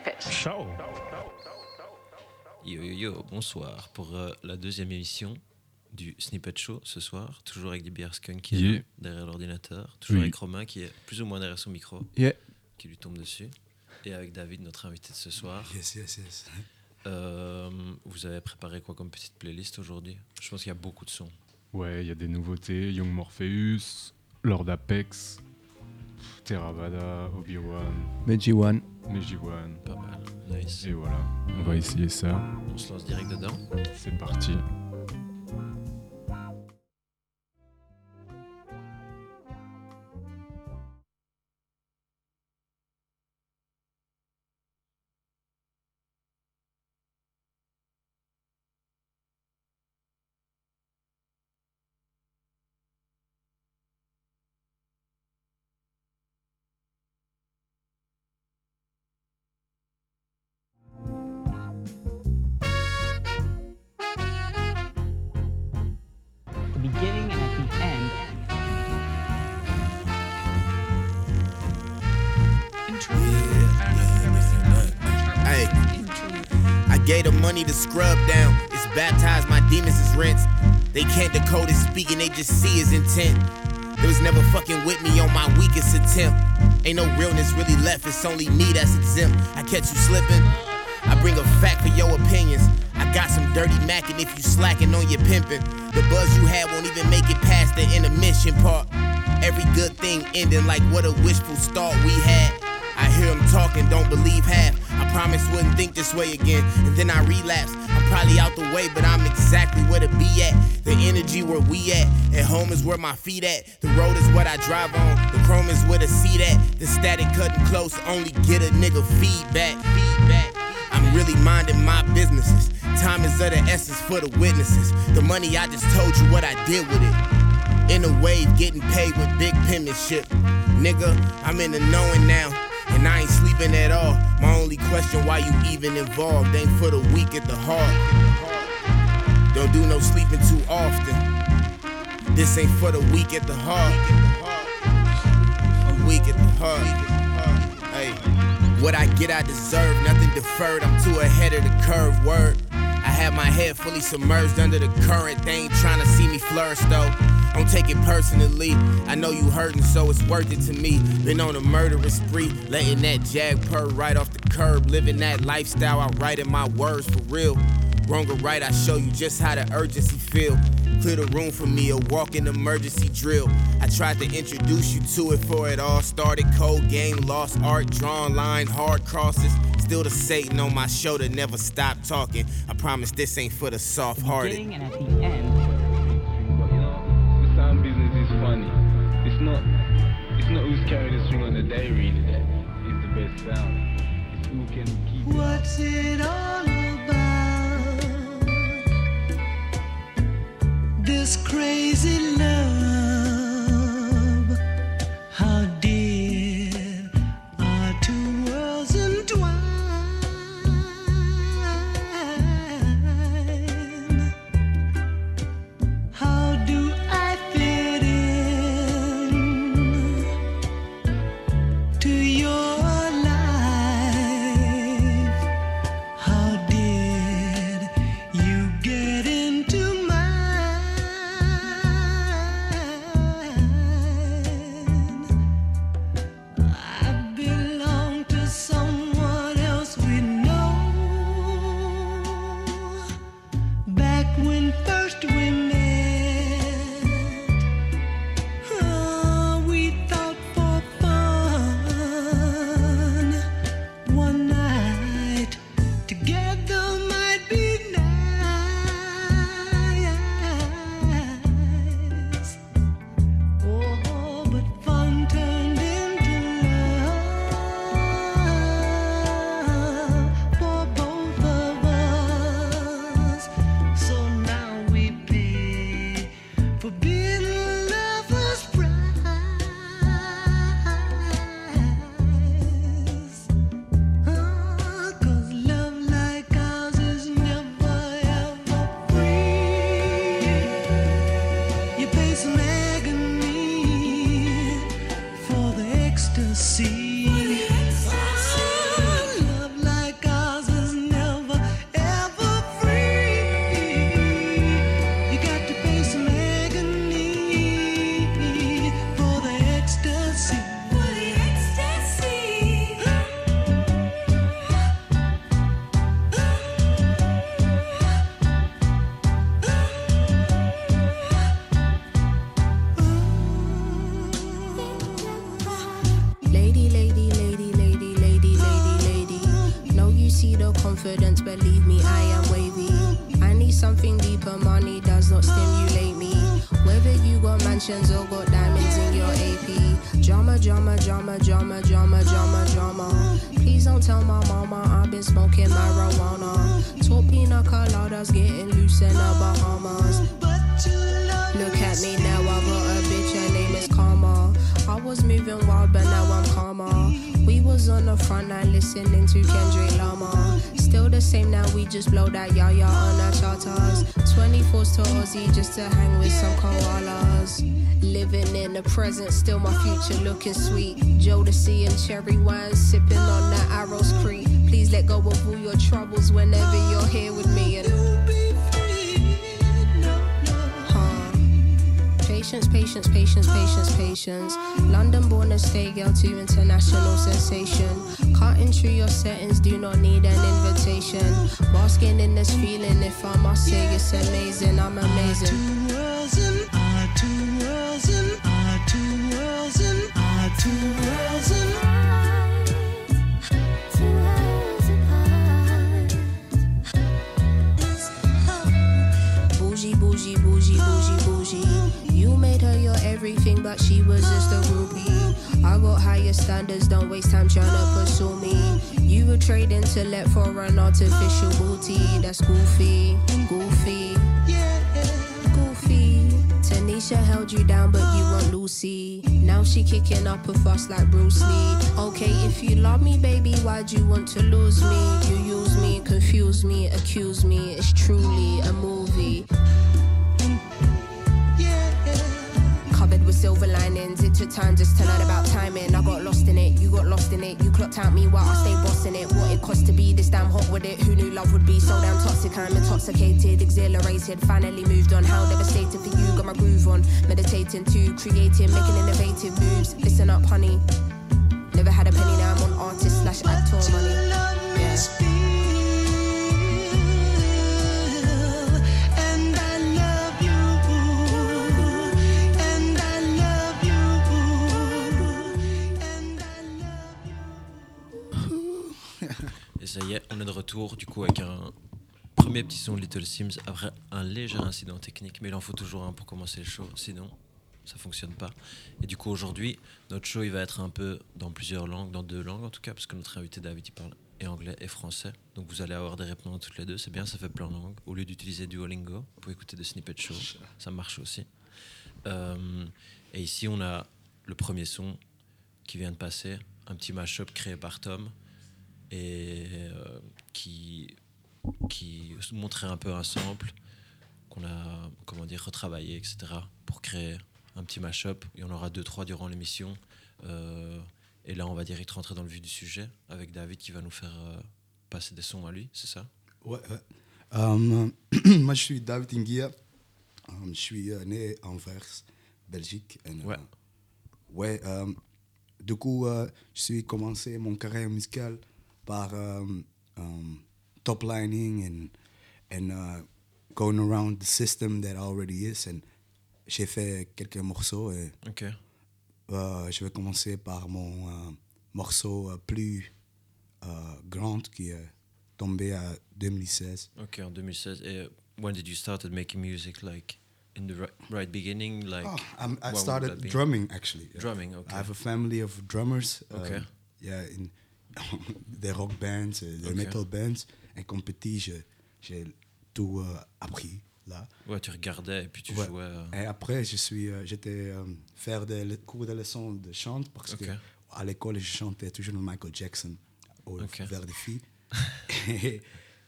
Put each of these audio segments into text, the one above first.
Snippet. Ciao. Yo yo yo, bonsoir pour euh, la deuxième émission du Snippet Show ce soir, toujours avec DBR Skunk qui est Yeah. derrière l'ordinateur, toujours Oui. avec Romain qui est plus ou moins derrière son micro, Yeah. qui lui tombe dessus, et avec David, notre invité de ce soir. Yes, yes, yes. Euh, vous avez préparé quoi comme petite playlist aujourd'hui? Je pense qu'il y a beaucoup de sons. Ouais, il y a des nouveautés. Young Morpheus, Lord Apex, Theravada, Obi-Wan, Meiji One. Meji-Wan. Pas mal, nice. Et voilà, on va essayer ça. On se lance direct dedans. C'est parti. Money to scrub down. It's baptized, my demons is rinsed. They can't decode his speaking, they just see his intent. There was never fucking with me on my weakest attempt. Ain't no realness really left, it's only me that's exempt. I catch you slipping, I bring a fact for your opinions. I got some dirty Mac, and if you slacking on your pimping, the buzz you had won't even make it past the intermission part. Every good thing ending like what a wishful start we had. I hear him talking, don't believe half. I promise wouldn't think this way again, and then I relapse. I'm probably out the way, but I'm exactly where to be at. The energy where we at, at home is where my feet at. The road is what I drive on, the chrome is where the seat at. The static cutting close, only get a nigga feedback. Feedback. I'm really minding my businesses. Time is of the essence for the witnesses. The money I just told you what I did with it. In a wave, getting paid with big penmanship. Nigga, I'm in the knowing now. And I ain't sleeping at all. My only question why you even involved ain't for the weak at the heart. Don't do no sleeping too often. This ain't for the weak at the heart. I'm weak at the heart. Hey, what I get, I deserve. Nothing deferred. I'm too ahead of the curve. Word. I have my head fully submerged under the current. They ain't trying to see me flourish though. Don't take it personally. I know you hurting, so it's worth it to me. Been on a murderous spree, letting that jag purr right off the curb. Living that lifestyle, I write in my words for real. Wrong or right, I show you just how the urgency feel. Clear the room for me, a walking emergency drill. I tried to introduce you to it for it all started. Cold game, lost art, drawn line, hard crosses. Still the Satan on my shoulder, never stop talking. I promise this ain't for the soft hearted. It's carrying the string on the day really that is the best sound. It's who can keep it. What's it all about? This crazy love. 24s Aussie just to hang with some koalas. Living in the present, still my future looking sweet. Jodeci and cherry wine, sipping on that Arrows Creek. Please let go of all your troubles whenever you're here with me. And Patience, patience, patience, patience. London born and stay girl to international sensation. Cutting through your settings, do not need an invitation. Basking in this feeling, if I must say it's amazing, I'm amazing. But she was just a groupie. I got higher standards, don't waste time trying to pursue me. You would trade intellect for an artificial booty. That's goofy, goofy, Yeah, goofy. Tanisha held you down, but you want Lucy. Now she kicking up a fuss like Bruce Lee. Okay, if you love me, baby, why'd you want to lose me? You use me, confuse me, accuse me. It's truly a movie. Silver linings. It took time just to learn about timing. I got lost in it, you got lost in it. You clocked out me while I stayed bossing it. What it cost to be this damn hot with it. Who knew love would be so damn toxic? I'm intoxicated, exhilarated. Finally moved on. How devastated for you. Got my groove on. Meditating too, creating, making innovative moves. Listen up, honey. Never had a penny, now I'm on artist slash actor money. Yeah. Ça y est, on est de retour du coup avec un premier petit son de Little Sims après un léger incident technique, mais il en faut toujours un pour commencer le show, sinon ça fonctionne pas. Et du coup aujourd'hui, notre show il va être un peu dans plusieurs langues, dans deux langues en tout cas, parce que notre invité David il parle et anglais et français, donc vous allez avoir des réponses toutes les deux, c'est bien, ça fait plein de langues. Au lieu d'utiliser Duolingo, vous pouvez écouter des snippets show, ça marche aussi. Euh, et ici on a le premier son qui vient de passer, un petit mashup créé par Tom et euh, qui, qui montrait un peu un sample qu'on a comment dire retravaillé etc pour créer un petit mashup il y en aura deux trois durant l'émission Euh, et là on va direct rentrer dans le vif du sujet avec David qui va nous faire euh, passer des sons à lui c'est ça? Ouais, ouais. Moi, je suis David Inguia. Je suis euh, né à Anvers, Belgique. Euh, Ouais. ouais, du coup, je suis commencé mon carrière musicale par euh, um, top lining and, and uh, going around the system that already is. And j'ai fait quelques morceaux et euh, je vais commencer par mon euh, morceau euh, plus euh, grand qui est tombé à 2016. ok en 2016 et when did you started making music like in the ri- right beginning like Oh, I'm, I started drumming actually. drumming okay I have a family of drummers. um, Okay. yeah, in des rock bands, des Okay. metal bands. Et comme petit, je- j'ai tout euh, appris là. ouais tu regardais et puis tu Ouais. jouais euh, Et après, je suis, euh, j'étais faire des cours de leçons de chant parce Ok. que à l'école, je chantais toujours le Michael Jackson au, vers des filles. et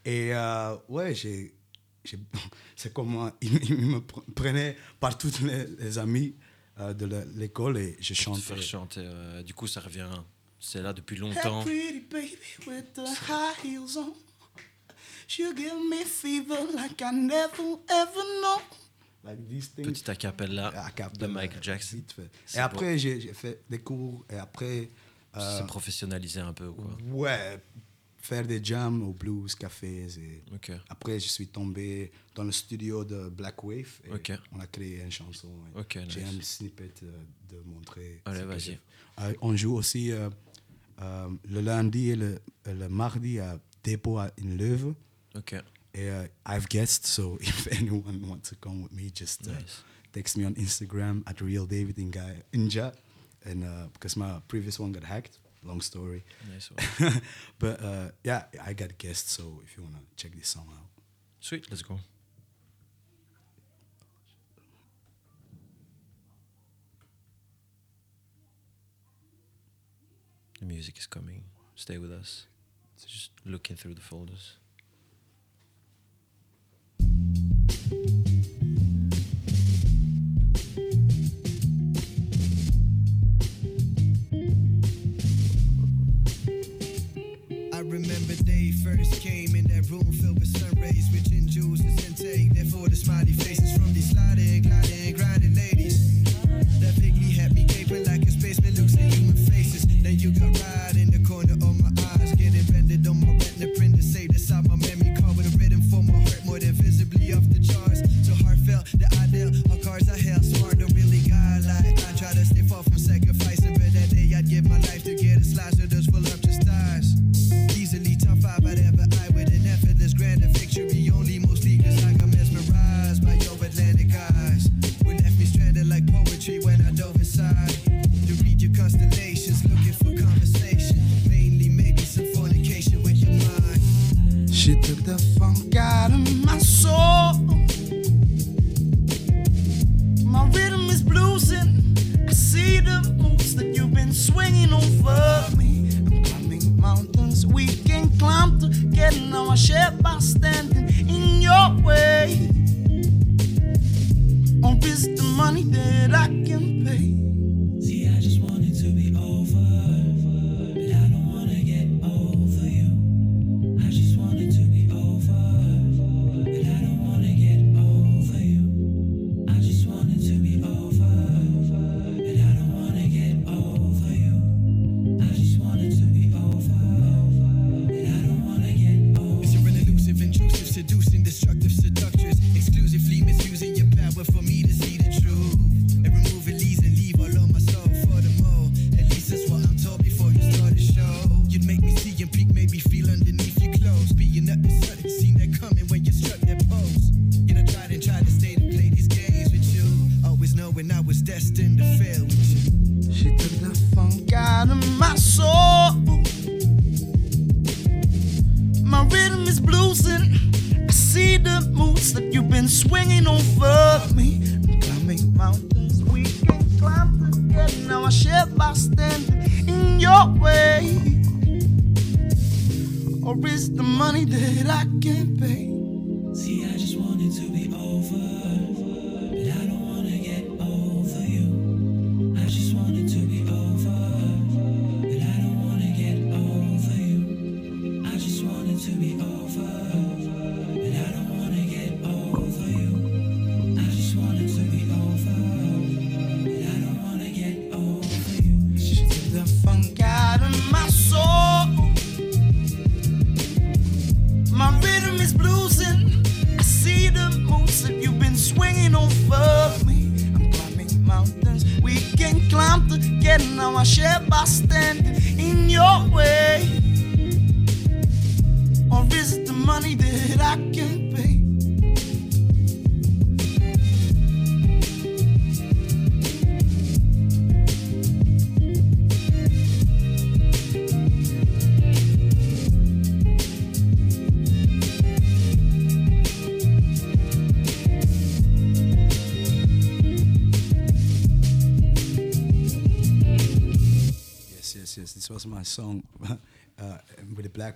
et, ouais, j'ai, c'est comme il, il me pre- prenait par toutes les, les amis de l'école et je chantais. faire chanter du coup ça revient c'est là depuis longtemps like I never ever know. Like these things. petit acapella de Michael Jackson vite fait. C'est Et après, j'ai fait des cours. Et après, euh, c'est professionnalisé un peu quoi ouais, faire des jams au blues, cafés. Et après, je suis tombé dans le studio de Black Wave. Et. On a créé une chanson. J'ai nice. un snippet euh, de montrer. Allez, vas-y. Euh, on joue aussi euh, euh, le lundi et le, le mardi à depot à- in Leuven. Ok. Et, uh, I've guessed, so if anyone wants to come with me, just uh, Nice. text me on Instagram at real David Inga, Inja. And uh, because my previous one got hacked, long story. Nice one. but uh, yeah, I got guests, so if you wanna check this song out. Sweet, let's go. The music is coming. Stay with us. Just looking through the folders. I remember they first came in that room filled with sun rays, with gin juices intake. Therefore, the smiley faces from these sliding, gliding, you got right in the corner of my eyes, getting bended on my retina print to save inside my memory card with a rhythm for my heart more than visibly off the charts. So heartfelt, the ideal, all cars I held. Smart, don't really got like I try to stay far from sacrificing, but that day I'd give my life to get a slice of those swinging over me. I'm climbing mountains we can climb together. Now I share by standing in your way. Or is the money that I can pay?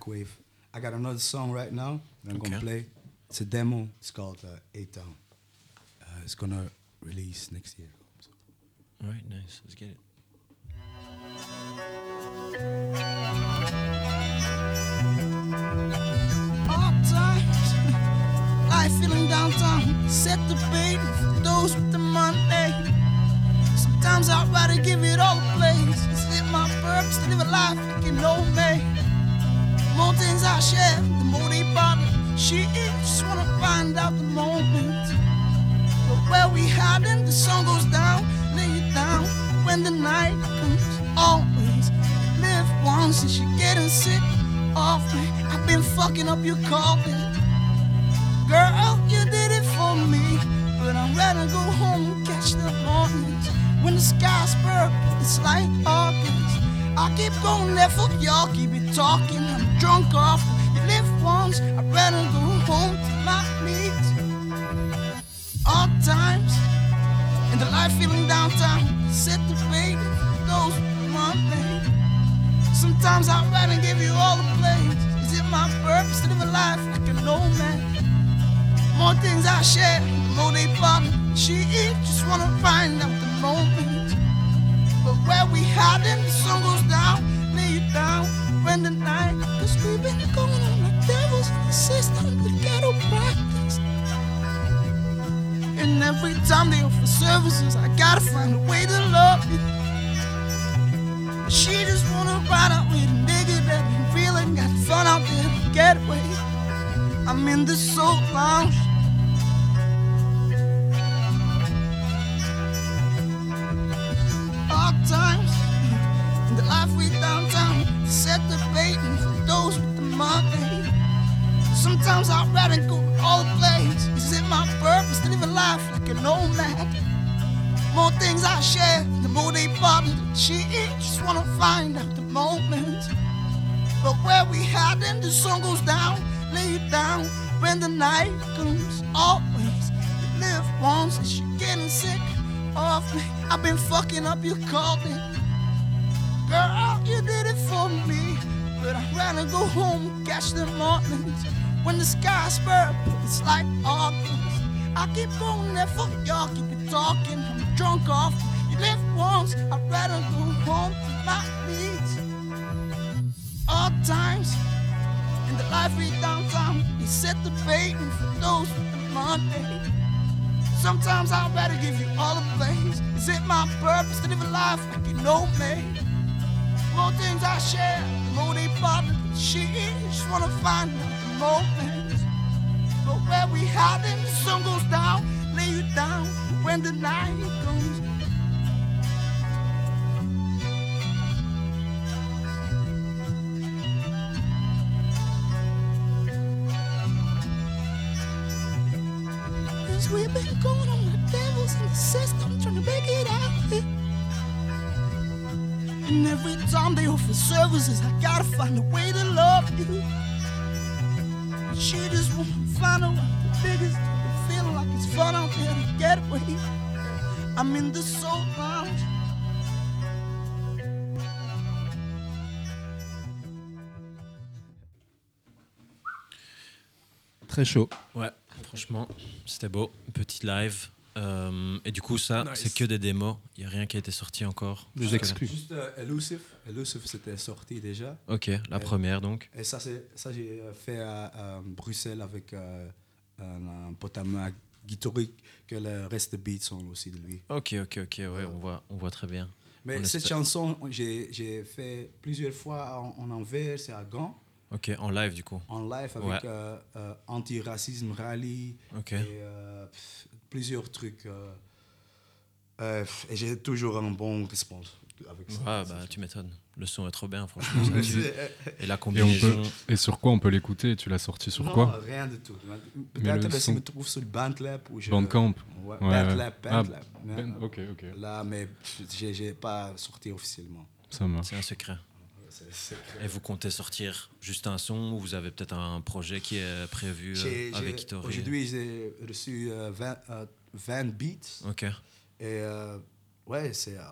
With Wave. I got another song right now that I'm gonna play. It's a demo. It's called uh, Eight Town. Uh, it's gonna release next year. So. All right, nice. Let's get it. All times, life feeling downtown. Set the bait for those with the money. Sometimes I'd rather give it all a place. It's in my purpose to live a life you can know me. Things I share, the more they bother. She just wanna find out the moment. But where we hiding, the sun goes down, lay it down when the night comes. Always live once and she getting sick of me. I've been fucking up your carpet. Girl, you did it for me. But I'd rather go home and catch the mornings. When the sky's purple, it's like August. I keep going there for y'all, keep talking. I'm drunk off. You live once, I'd rather go home to my knees. All times, in the life feeling downtown, set the baby, goes Monday. Sometimes I'd rather give you all the blame. Is it my purpose to live a life like an old man? More things I share, the more they bother. She just wanna find out the moment. But where we hiding, the sun goes down, lay you down, when the night. Cause we've been going on like devils in the system, the ghetto practice. And every time they offer services, I gotta find a way to love you. She just wanna ride out with a nigga that been feeling, got fun out there to get away. I'm in the soul lounge. Sometimes I'd rather go all the places. Is it my purpose to live a life like an old man? More things I share, the more they bother. She just wanna find out the moment. But where we hiding, the sun goes down, lay you down when the night comes. Always you live once, and she getting sick of me. I've been fucking up your calling. Girl, you did it for me. But I'd rather go home and catch the mornings. When the sky's purple, it's like August. I keep going there for y'all, keep talking. I'm drunk off. You live once, I'd rather go home to my knees. All times in the life we downtown, they set the baiting for those with the money. Sometimes I'd rather give you all the plays. Is it my purpose to live a life like you know me? More things I share, they bother. She just wanna find the moments. But where we hide hiding, the sun goes down, lay you down when the night comes. Cause we've been going on the devils in And every time they offer services, I gotta find a way to love you. She just wanna find out what the biggest feel like it's fun out there to get away. I'm in the soul lounge. Très chaud. Ouais, franchement, c'était beau. Petite live. Euh, et du coup, ça, Nice. c'est que des démos. Il n'y a rien qui a été sorti encore. Des exclus. Juste euh, Elusive. Elusive, c'était sorti déjà. Ok, la première donc. Et ça, c'est ça j'ai euh, fait à, à Bruxelles avec euh, un, un pote à moi, Guitoric, que le reste des beats sont aussi de lui. Ok, ok, ok, ouais, on voit, on voit très bien. Mais On cette espère- chanson, j'ai j'ai fait plusieurs fois en, en Anvers et à Gand, Ok, en live du coup. en live avec Ouais. euh, euh, Anti-Racisme Rally Ok. et euh, pff, plusieurs trucs. euh, euh, et j'ai toujours un bon réponse avec ça. Ouais, bah tu m'étonnes. Le son est trop bien, franchement. Et la Et, combinaison. peut, et sur quoi on peut l'écouter? Tu l'as sorti sur non, quoi? Rien du tout. Mais Peut-être le que son- je me trouve sur le Bandlab ou je... Bandcamp? Ouais, Ouais, Bandlab, ouais. Ah. Ben- ok, ok. Là, mais j'ai j'ai pas sorti officiellement. Ça marche. C'est un secret. Et vous comptez sortir juste un son ou vous avez peut-être un projet qui est prévu euh, avec Hitori Aujourd'hui, j'ai reçu euh, 20, euh, 20 beats. Ok. Et euh, ouais, c'est euh,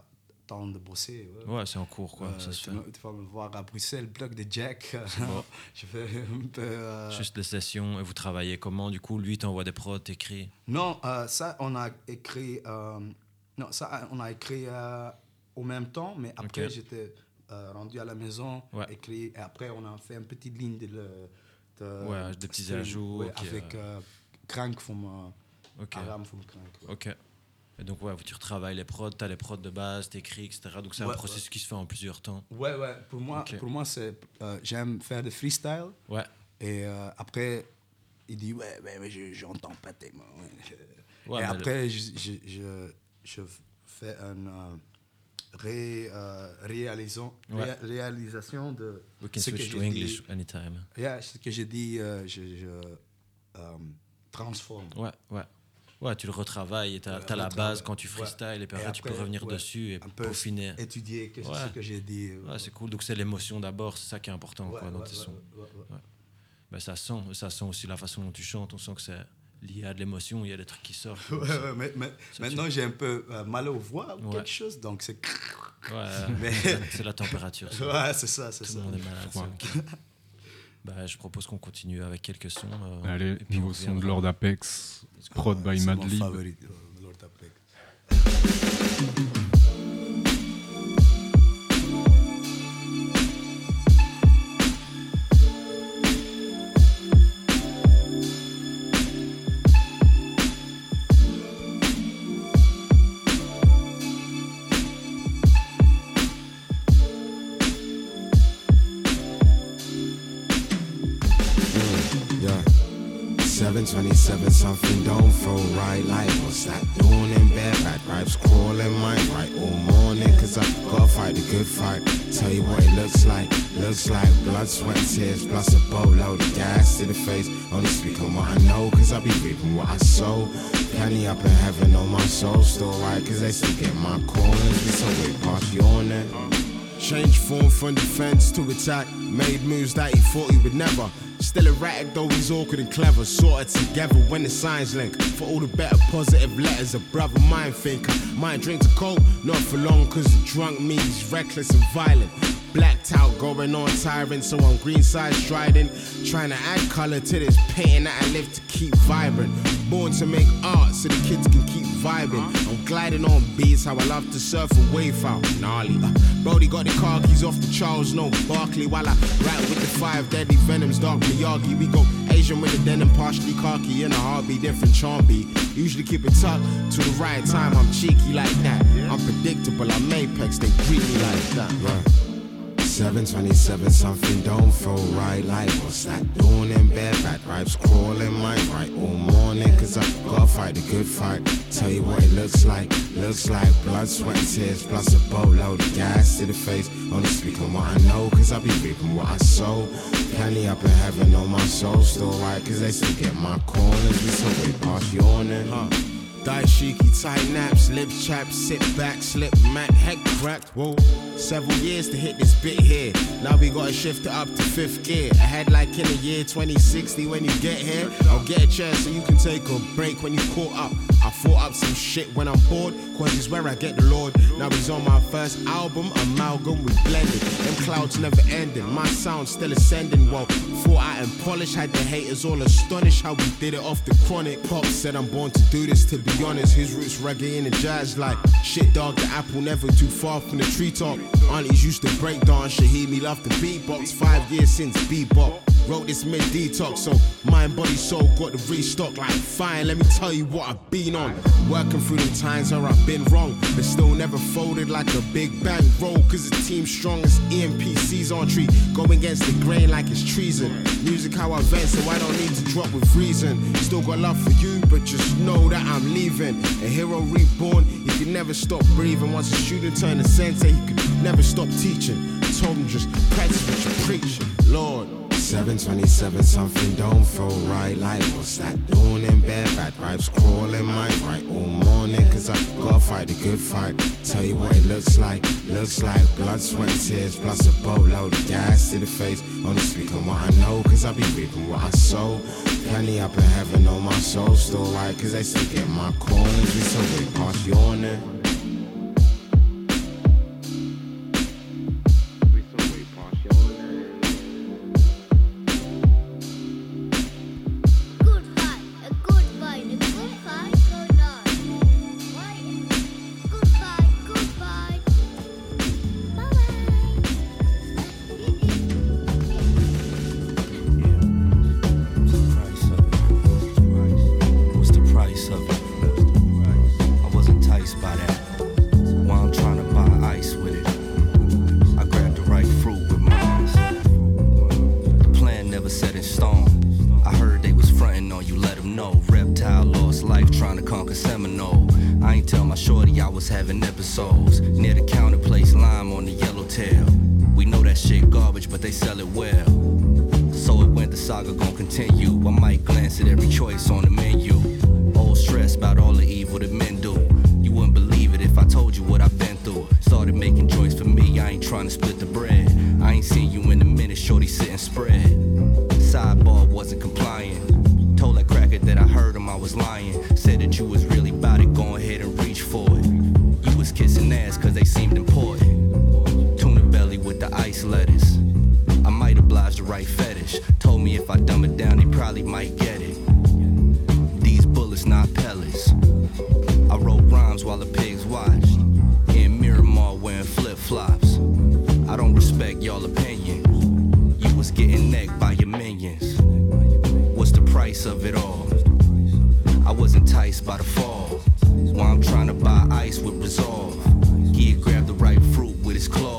temps de bosser. Ouais, Ouais, c'est en cours quoi. Ça se tu, fait. me- tu vas me voir à Bruxelles, bloc de Jack. bon. je fais un peu. Juste les sessions et vous travaillez comment du coup? Lui t'envoie des prods, t'écris? Non, ça, on a écrit. non, ça, on a écrit au même temps, mais après, j'étais euh, rendu à la maison, Ouais. écrit, et après, on a fait une petite ligne de. le- de- Ouais, des petits ajouts, ouais, ok, avec euh. Crank from. euh, Ok. Aram from Crank. ouais. Ok. Et donc ouais, tu retravailles les prods, t'as les prods de base, t'écris, etc. Donc c'est un Ouais, processus qui se fait en plusieurs temps. Ouais, ouais, pour moi, Ok. pour moi c'est. euh, J'aime faire des freestyle. Ouais. Et euh, après, il dit Ouais, ouais, ouais, je- j'entends pas tes mots. ouais. Ouais, et mais après, je, je, je, je fais un, euh, ré, euh, Ouais. ré- réalisation de We can ce que to English dit. anytime. Yeah, ce que j'ai dit, euh, je, je, euh, transforme. Ouais, ouais. Ouais, tu le retravailles et Ouais, t'as la base quand tu Ouais. freestyle et puis après, tu peux revenir ouais, dessus et un peu peaufiner. étudier que- Ouais. ce que j'ai dit. Ouais, c'est cool. Donc c'est l'émotion d'abord, c'est ça qui est important Ouais, quoi, dans ouais, tes ouais, sons. ouais, ouais, ouais. Ouais. Ben, ça sent, ça sent aussi la façon dont tu chantes. On sent que c'est lié à de l'émotion. Il y a des trucs qui sortent. Ouais, ouais, mais- mais- Ça, maintenant, j'ai un peu euh, mal aux voix ou Ouais. quelque chose, donc c'est. Ouais, Mais- c'est la température. ça. Ouais, c'est ça, c'est Tout ça. le monde est malade. Ouais. ça, ok. Bah, je propose qu'on continue avec quelques sons. euh, Allez, et puis on nouveau son de. Lord Apex, prod by C'est mon Madlib. favori, euh, Lord Apex. 727 something don't feel right. Like what's that doing bad vibes crawling my right all morning cause I gotta fight the good fight. Tell you what it looks like looks like blood sweat tears plus a boatload of gas to the face. Only speaking what I know cause I be reaping what I sow. Penny up in heaven on my soul still right? Cause they still get my corners we a way past yawning Change form from defense to attack. Made moves that he thought he would never. Still erratic though he's awkward and clever. Sorted together when the signs link. For all the better positive letters, a brother mind thinker. Might drink to coke, not for long cause the drunk me he's reckless and violent. Blacked out, going on tyrant, so I'm green side striding. Trying to add color to this painting that I live to keep vibrant. Born to make art so the kids can keep vibing. I'm gliding on beats, how I love to surf a wave out. Gnarly. Uh, Brody got the car keys off the Charles, no Barkley. While I rap with the five deadly venoms, dark Miyagi. We go Asian with the denim, partially khaki in a heartbeat, different charm beat. Usually keep it tucked to the right time. I'm cheeky like that. Unpredictable, I'm apex, they greet me like that. Yeah. 727 something don't feel right. Like what's that doing in bed bad vibes crawling my right all morning. Cause I gotta fight the good fight. Tell you what it looks like looks like blood sweat and tears plus a boatload of gas to the face. Only speaking what I know cause I be reaping what I sow. Penny up in heaven on my soul still right cause they still get my corners we so way past yawning huh Dashiki, tight naps, lip chap, sit back, slip mat, heck cracked. Whoa, several years to hit this bit here. Now we gotta shift it up to fifth gear. Ahead like in the year 2060 when you get here. I'll get a chair so you can take a break when you caught up. I thought up some shit when I'm bored, cause it's where I get the Lord. Now he's on my first album, Amalgam, we blended. Them clouds never ending, my sound still ascending. Well, thought I and polish had the haters all astonished how we did it off the chronic. Pop said I'm born to do this, to be honest. His roots reggae the jazz like shit, dog. The apple never too far from the treetop. Aunties used to break dance, Shaheed me love the beatbox. Five years since bebop. Wrote this mid detox, so mind, body, soul got the restock. Like, fine, let me tell you what I've been on. Working through the times where I've been wrong, but still never folded like a big bang roll. Cause the team's strong as EMPC's on tree. Go against the grain like it's treason. Music how I vent, so I don't need to drop with reason. Still got love for you, but just know that I'm leaving. A hero reborn, he can never stop breathing. Once a student turned a sensei, he could never stop teaching. Told him just practice what you're preaching. Lord. 727 something don't feel right. Like what's that doing in bed? Bad vibes crawling my right all morning cause I gotta fight the good fight. Tell you what it looks like looks like blood sweat tears plus a boatload of gas to the face. Only speaking what I know cause I be reaping what I sow. Plenty up in heaven on my soul still right cause they still get my corners we so way past yawning ripe fruit with his clothes.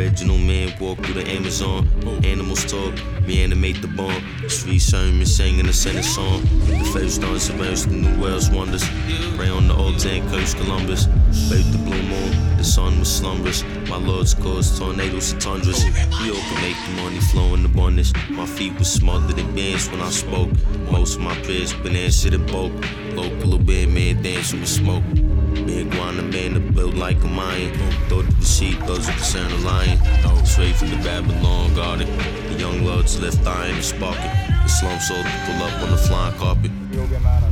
Original man walk through the Amazon. Animals talk, reanimate the bomb. Street Sermon singing a Senate song. The first dance about to New World's wonders. Pray on the old tank, Coast Columbus. Bathe the blue moon, the sun was slumberous. My lords caused tornadoes and tundras. We all can make the money flow in abundance. My feet were smothered in bands when I spoke. Most of my prayers been answered in bulk. Local band man dancing with smoke. Big wanna man to build like a mine. Throw of the sheep, those are the sound of lion. Straight from the Babylon garden. The young lords left iron and sparking. The slum sold pull up on the flying carpet.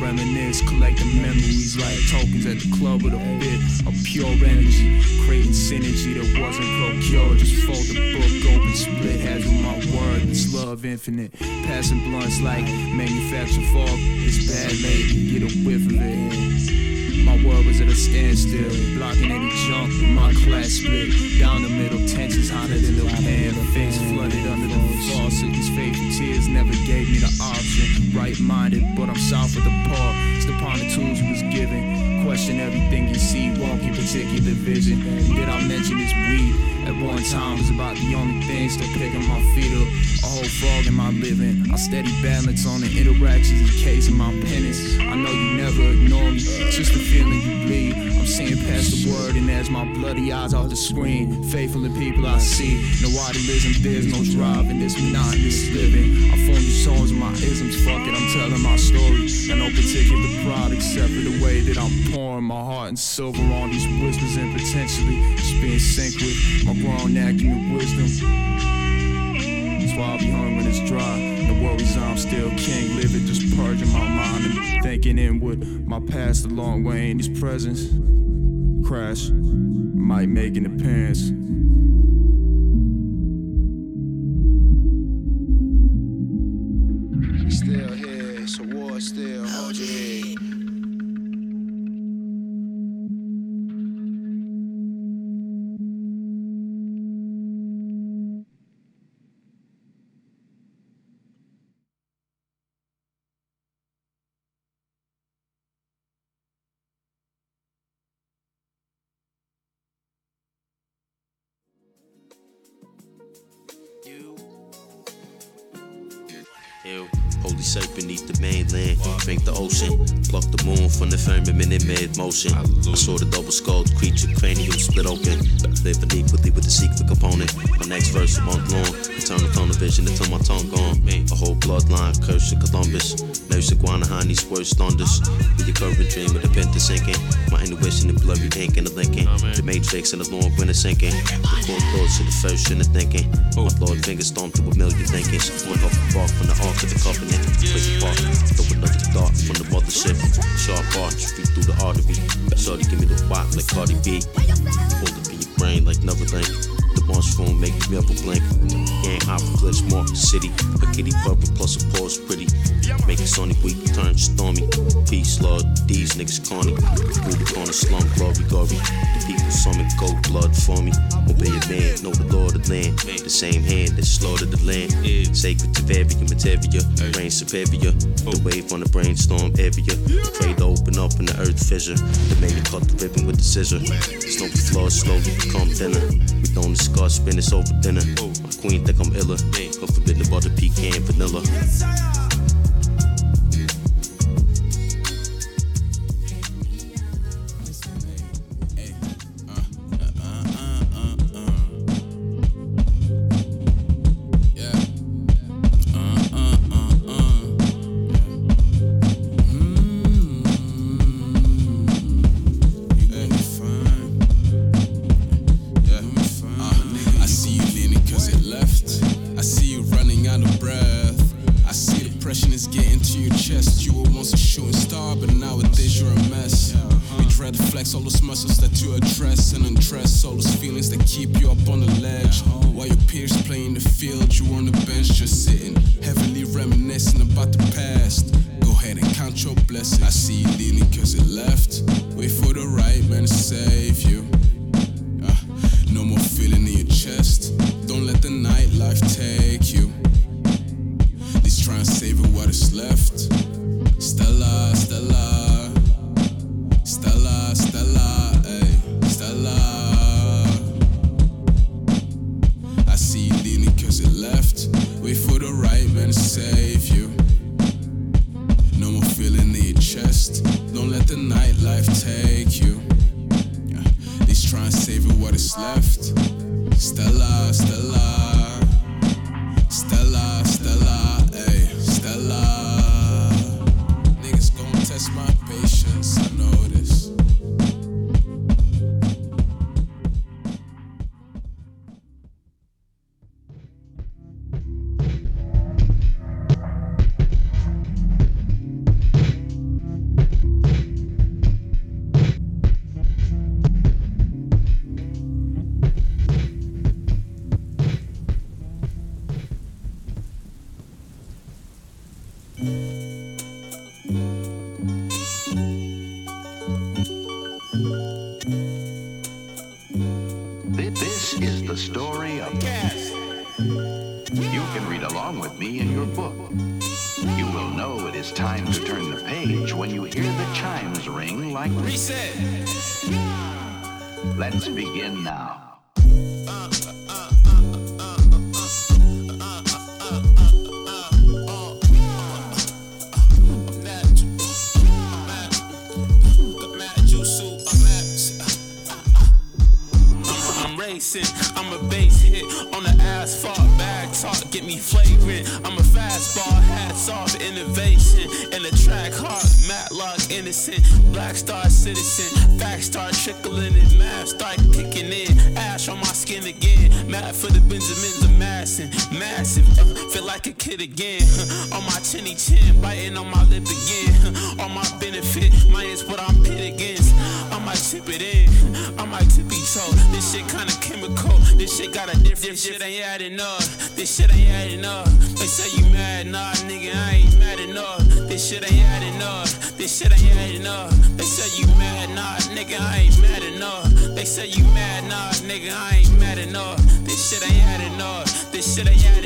Reminisce, collecting memories like tokens at the club with a bit of pure energy. Creating synergy that wasn't procured. Just fold the book open, split heads with my word. It's love infinite. Passing blunts like manufactured fog. It's bad lady, get a whiff of it. My world was at a standstill, blocking any jump. My class split down the middle, tensions hotter than the pan. Face flooded under the. These faithful tears never gave me the option. Right minded, but I'm south of the paw. It's the pontoons was given. Question everything you see, won't keep particular vision. Did I mention this weed? At one time was about the only thing still picking my feet up. A whole frog in my living. I steady balance on the interactions in case of my penance. I know you never ignore me, just the feeling you bleed. I'm seeing past the word, and as my bloody eyes off the screen, faithful in people I see. No idealism, there's no drive in this monotonous living. I form these songs my isms, fuck it, I'm telling my story. Got no particular pride except for the way that I'm pouring my heart and silver on these whispers and potentially just being synced with my grown acumen wisdom. That's why I'll be home when it's dry. No worries, I'm still king. Live it, just purging my mind and thinking inward. My past a long way in these presents. Crash might make an appearance. Mid motion. I saw the double skulled creature cranium split open. Live equally with the secret component. My next verse a month long. Eternal tunnel vision until my tongue gone. A whole bloodline curse in Columbus. Nurse these words thunders. With your current dream of the penta sinking. My intuition and blurry ink in the linking. The matrix and the long winter sinking. The core thoughts of the first in the thinking. My Lord fingers stomped through a million thinkings. One off the bark from the ark of the covenant. Quick bark, throw another dart from the mothership. Sharp arch, feet through the artery. Shorty give me the wop like Cardi B. Pull up in your brain like Neverland. The make me up a blink. Gang hop glitch mark the city. A kitty purple plus a pause pretty. Make it Sonic weak, turn stormy. Peace, Lord, these niggas corny. The corner, slum, glory, glory. The people summon gold blood for me. Obey a man, know the Lord of the land. The same hand that slaughtered the land. Sacred to various materia, rain superior. The wave on the brainstorm area. Pray to open up in the earth fissure. The man cut the ribbon with the scissor. Snowy floors slowly become thinner. Don't discuss business over dinner. My queen think I'm iller. Her forbidden butter pecan vanilla. Kid again. on my chinny chin, biting on my lip again. on my benefit, minus what I'm pit against. I might tip it in, I might tippy toe. This shit kinda chemical. This shit got a different shit ain't adding up. This shit ain't adding up. They say you mad, nah, nigga, I ain't mad enough. This shit ain't adding up. This shit ain't adding up. They say you mad, nah, nigga, I ain't mad enough. They say you mad, nah, nigga, I ain't mad enough. This shit ain't adding up. This shit ain't adding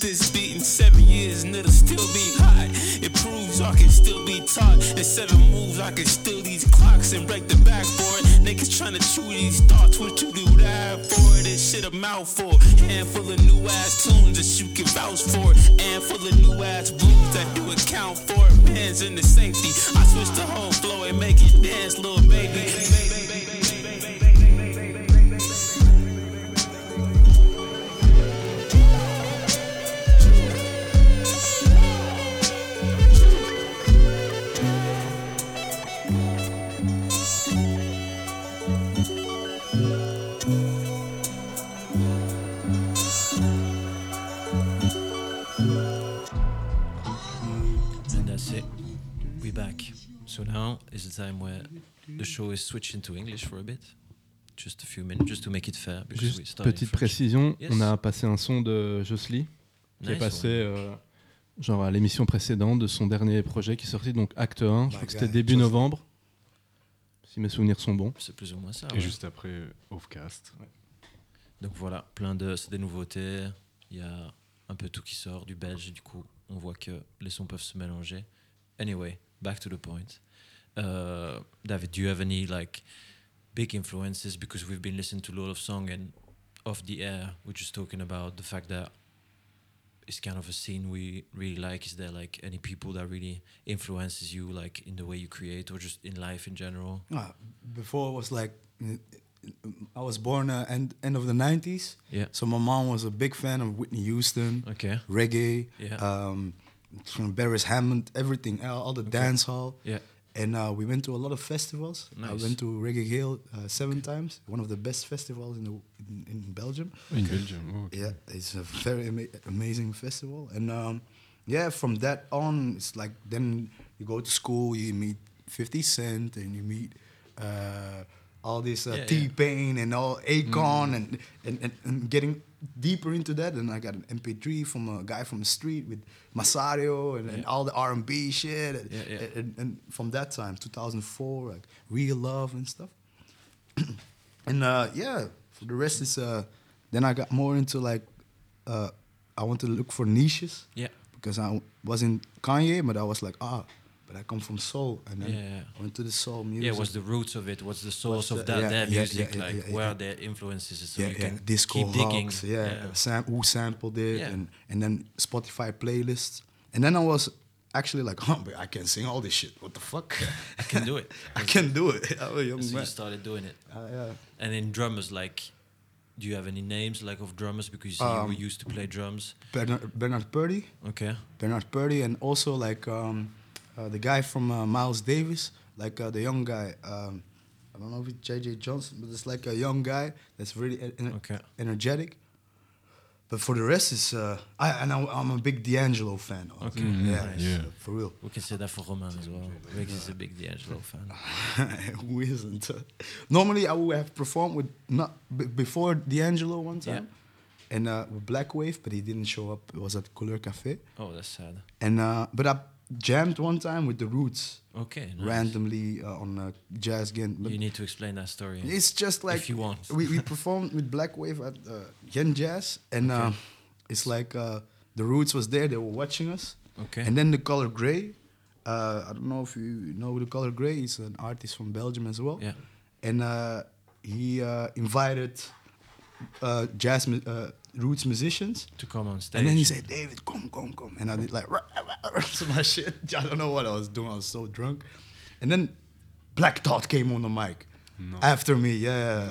this beat in seven years and it'll still be hot. It proves I can still be taught. In seven moves, I can steal these clocks and break the backboard. Niggas trying to chew these thoughts. What you do that for? This shit a mouthful. Handful of new ass tunes that you can vouch for. Handful of new ass blues that you account for. Bands in the safety. I switch the whole flow and make it dance, little baby. baby, baby. Now is the time where the show is switched into English for a bit. Just a few minutes, just to make it fair. because we Juste petite précision, Yes. on a passé un son de Jocely qui est Nice passé euh, genre à l'émission précédente de son dernier projet qui est sorti donc Acte 1, je crois que c'était début novembre. Si mes souvenirs sont bons. C'est plus ou moins ça. Et ouais. juste après Offcast. Donc voilà, plein de, c'est des nouveautés. Il y a un peu tout qui sort du belge. Du coup, on voit que les sons peuvent se mélanger. Anyway, back to the point. Uh, David, do you have any like big influences? Because we've been listening to a lot of song and off the air, we're just talking about the fact that it's kind of a scene we really like. Is there like any people that really influences you, like in the way you create or just in life in general? Ah, before it was like uh, I was born uh, end end of the '90s. Yeah. So my mom was a big fan of Whitney Houston. Okay. Reggae. Yeah. Um, from Beres Hammond, everything, all, all the dance hall. Yeah. And uh, we went to a lot of festivals. I went to Reggae Geel uh, seven times. One of the best festivals in the in, in Belgium. In Belgium, oh, okay. Yeah, it's a very ama- amazing festival. And um, yeah, from that on, it's like then you go to school, you meet 50 Cent, and you meet uh, all this uh, Yeah, T yeah. Pain and all Akon, Mm. and, and, and, and getting deeper into that. And I got an MP3 from a guy from the street with Masario and, and all the R&B shit. And, Yeah, yeah. And, and from that time, 2004, like Real Love and stuff. and uh, yeah, for the rest is uh, then I got more into like uh, I wanted to look for niches. Yeah. Because I wasn't Kanye, but I was like ah, but I come from soul, and then Yeah. I went to the soul music. Yeah, what's the roots of it? What's the source What's of the- that, yeah, that yeah, music? like, where their influences? So yeah, you can disco keep digging. Hawks, yeah, Sam, who sampled it, and and then Spotify playlists, and then I was actually like, oh, but I can sing all this shit. What the fuck? I can do it. I can do it. I'm a young so man. you started doing it. Uh, yeah. And in drummers, like, do you have any names like of drummers? Because you Um, you used to play drums. Bernard, Bernard Purdie. Okay. Bernard Purdie, and also like um, the guy from uh, Miles Davis, like uh, the young guy. Um, I don't know if it's JJ Johnson, but it's like a young guy that's really e- ener- energetic. But for the rest, is uh, I and I, I'm a big D'Angelo fan. also. Okay. yeah, Nice. yeah, for real. We can say that for Roman as well. Riggs is a big D'Angelo fan. Who isn't? Normally, I would have performed with not b- before D'Angelo one time, and uh, with Black Wave, but he didn't show up. It was at Couleur Cafe. Oh, that's sad. And uh, but I jammed one time with the Roots. Okay, nice. Randomly uh, on a Jazz. But You need to explain that story. it's just like if you want. we, we performed with Black Wave at uh, Gent Jazz, and uh, it's like uh, the Roots was there. They were watching us. Okay. And then the Color Gray. Uh, I don't know if you know the Color Gray. He's an artist from Belgium as well. Yeah. And uh, he uh, invited uh, jazz uh, roots musicians to come on stage. And then he said, "David, come, come, come," and I did like rah, rah, rah, some my shit. I don't know what I was doing. I was so drunk. And then Black Thought came on the mic after me. Yeah.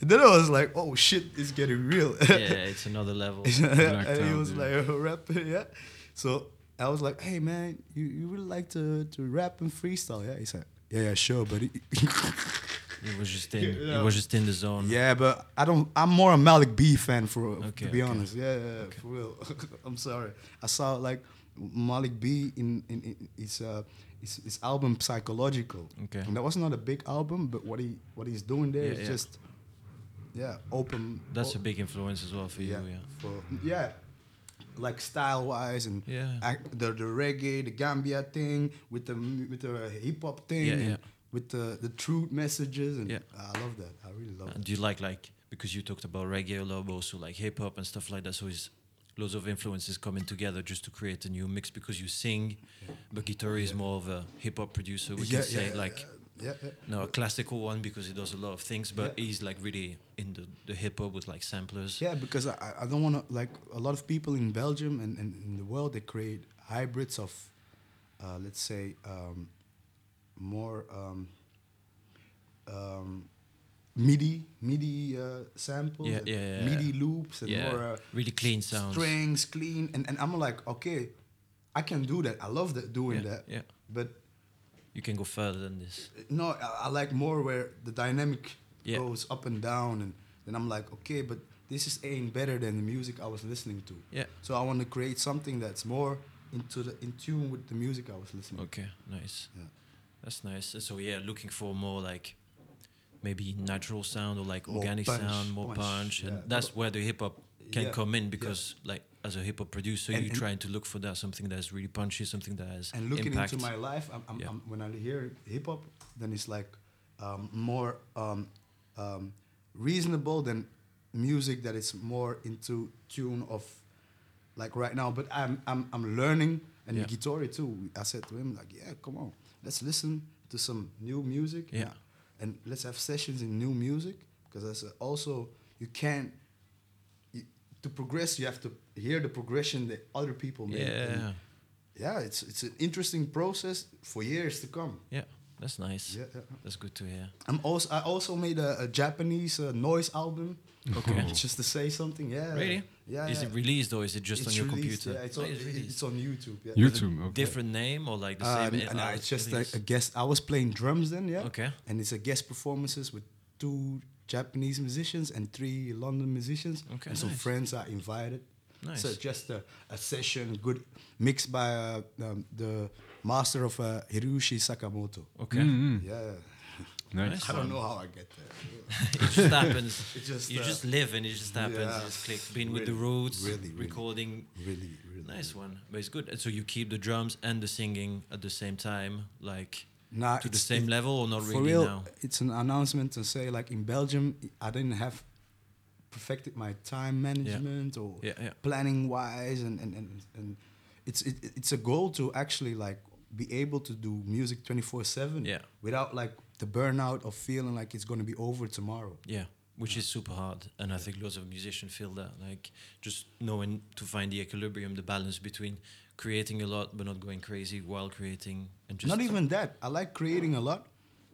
And then I was like, "Oh shit, it's getting real." yeah, it's another level. and he was like rapping, yeah. So I was like, "Hey man, you, you really like to to rap and freestyle?" Yeah, he said, "Yeah, yeah, sure, but." He was just in. He was just in the zone. Yeah, but I don't. I'm more a Malik B fan for Okay, to be okay. honest. Yeah, yeah, yeah, for real. I'm sorry. I saw like Malik B in in, in his uh his, his album Psychological. Okay. And that was not a big album, but what he what he's doing there Yeah, is yeah. just yeah open. That's a big influence as well for you. Yeah. for yeah, like style wise and Yeah. the the reggae, the Gambia thing with the with the hip hop thing, Yeah, yeah. With the the truth messages, and Yeah. I love that. I really love. Uh, it. do you like like because you talked about reggae a lot, also like hip hop and stuff like that? So it's loads of influences coming together just to create a new mix because you sing, but Gitori is more of a hip hop producer. We Yeah, can say yeah, like. yeah, yeah. No, a classical one because he does a lot of things, but Yeah. he's like really in the, the hip hop with like samplers. Yeah, because I, I- I don't want to like a lot of people in Belgium and, and in the world they create hybrids of, uh, let's say, um, more um, um, MIDI MIDI uh, samples, Yeah, yeah, yeah, MIDI loops, and more uh, really clean sounds. strings, clean, and, and I'm like, okay, I can do that. I love that doing that. yeah. But You can go further than this. no, I, I like more where the dynamic goes up and down, and then I'm like, okay, but this is ain't better than the music I was listening to. Yeah. So I want to create something that's more into the in tune with the music I was listening. Okay, nice. Yeah. That's nice. So yeah, looking for more like maybe natural sound or like More organic punch, sound, more punch, punch, and yeah. that's where the hip hop can Yeah, come in yeah. because like as a hip hop producer, And- you're and- trying to look for that something that's really punchy, something that has and looking impact. into my life, I'm, I'm, Yeah. I'm, when I hear hip hop, then it's like um, more um, um, reasonable than music that is more into tune of like right now. But I'm I'm, I'm learning, and Yeah. Gitori too. I said to him like, yeah, come on, let's listen to some new music. Yeah. and let's have sessions in new music because that's also you can't. You, to progress, you have to hear the progression that other people make. Yeah. and Yeah. yeah, it's it's an interesting process for years to come. Yeah, that's nice. Yeah, yeah. That's good to hear. I'm also I also made a, a Japanese uh, noise album. Okay. just to say something. Yeah. Really? Yeah. Is yeah. it released or is it just It's on your released, computer? Yeah, it's Oh, on, it's it's on YouTube. Yeah. YouTube, okay. Different name or like the Uh, same? n- uh, no, it's just like a guest. I was playing drums then, yeah. Okay. And it's a guest performances with two Japanese musicians and three London musicians. Okay, And some friends are invited. Nice. So just a, a session, good mixed by uh, um, the master of uh, Hiroshi Sakamoto. Okay. Mhm. Yeah. Nice. I don't know how I get there. it just happens. It just, you uh, just live and it just happens. yeah, you just click. Being with the really, roots, really, really, recording. really, really, Nice one, but it's good. And so you keep the drums and the singing at the same time, like Nah, to the it's- same level, or not for really real, now. It's an announcement to say like in Belgium, I didn't have perfected my time management or Yeah, yeah. planning wise, and and and, and it's it, it's a goal to actually like be able to do music twenty four seven. Yeah. Without like the burnout of feeling like it's going to be over tomorrow. Yeah, which is super hard, and I think lots of musicians feel that. Like just knowing to find the equilibrium, the balance between creating a lot but not going crazy while creating, and just Not even that. I like creating a lot,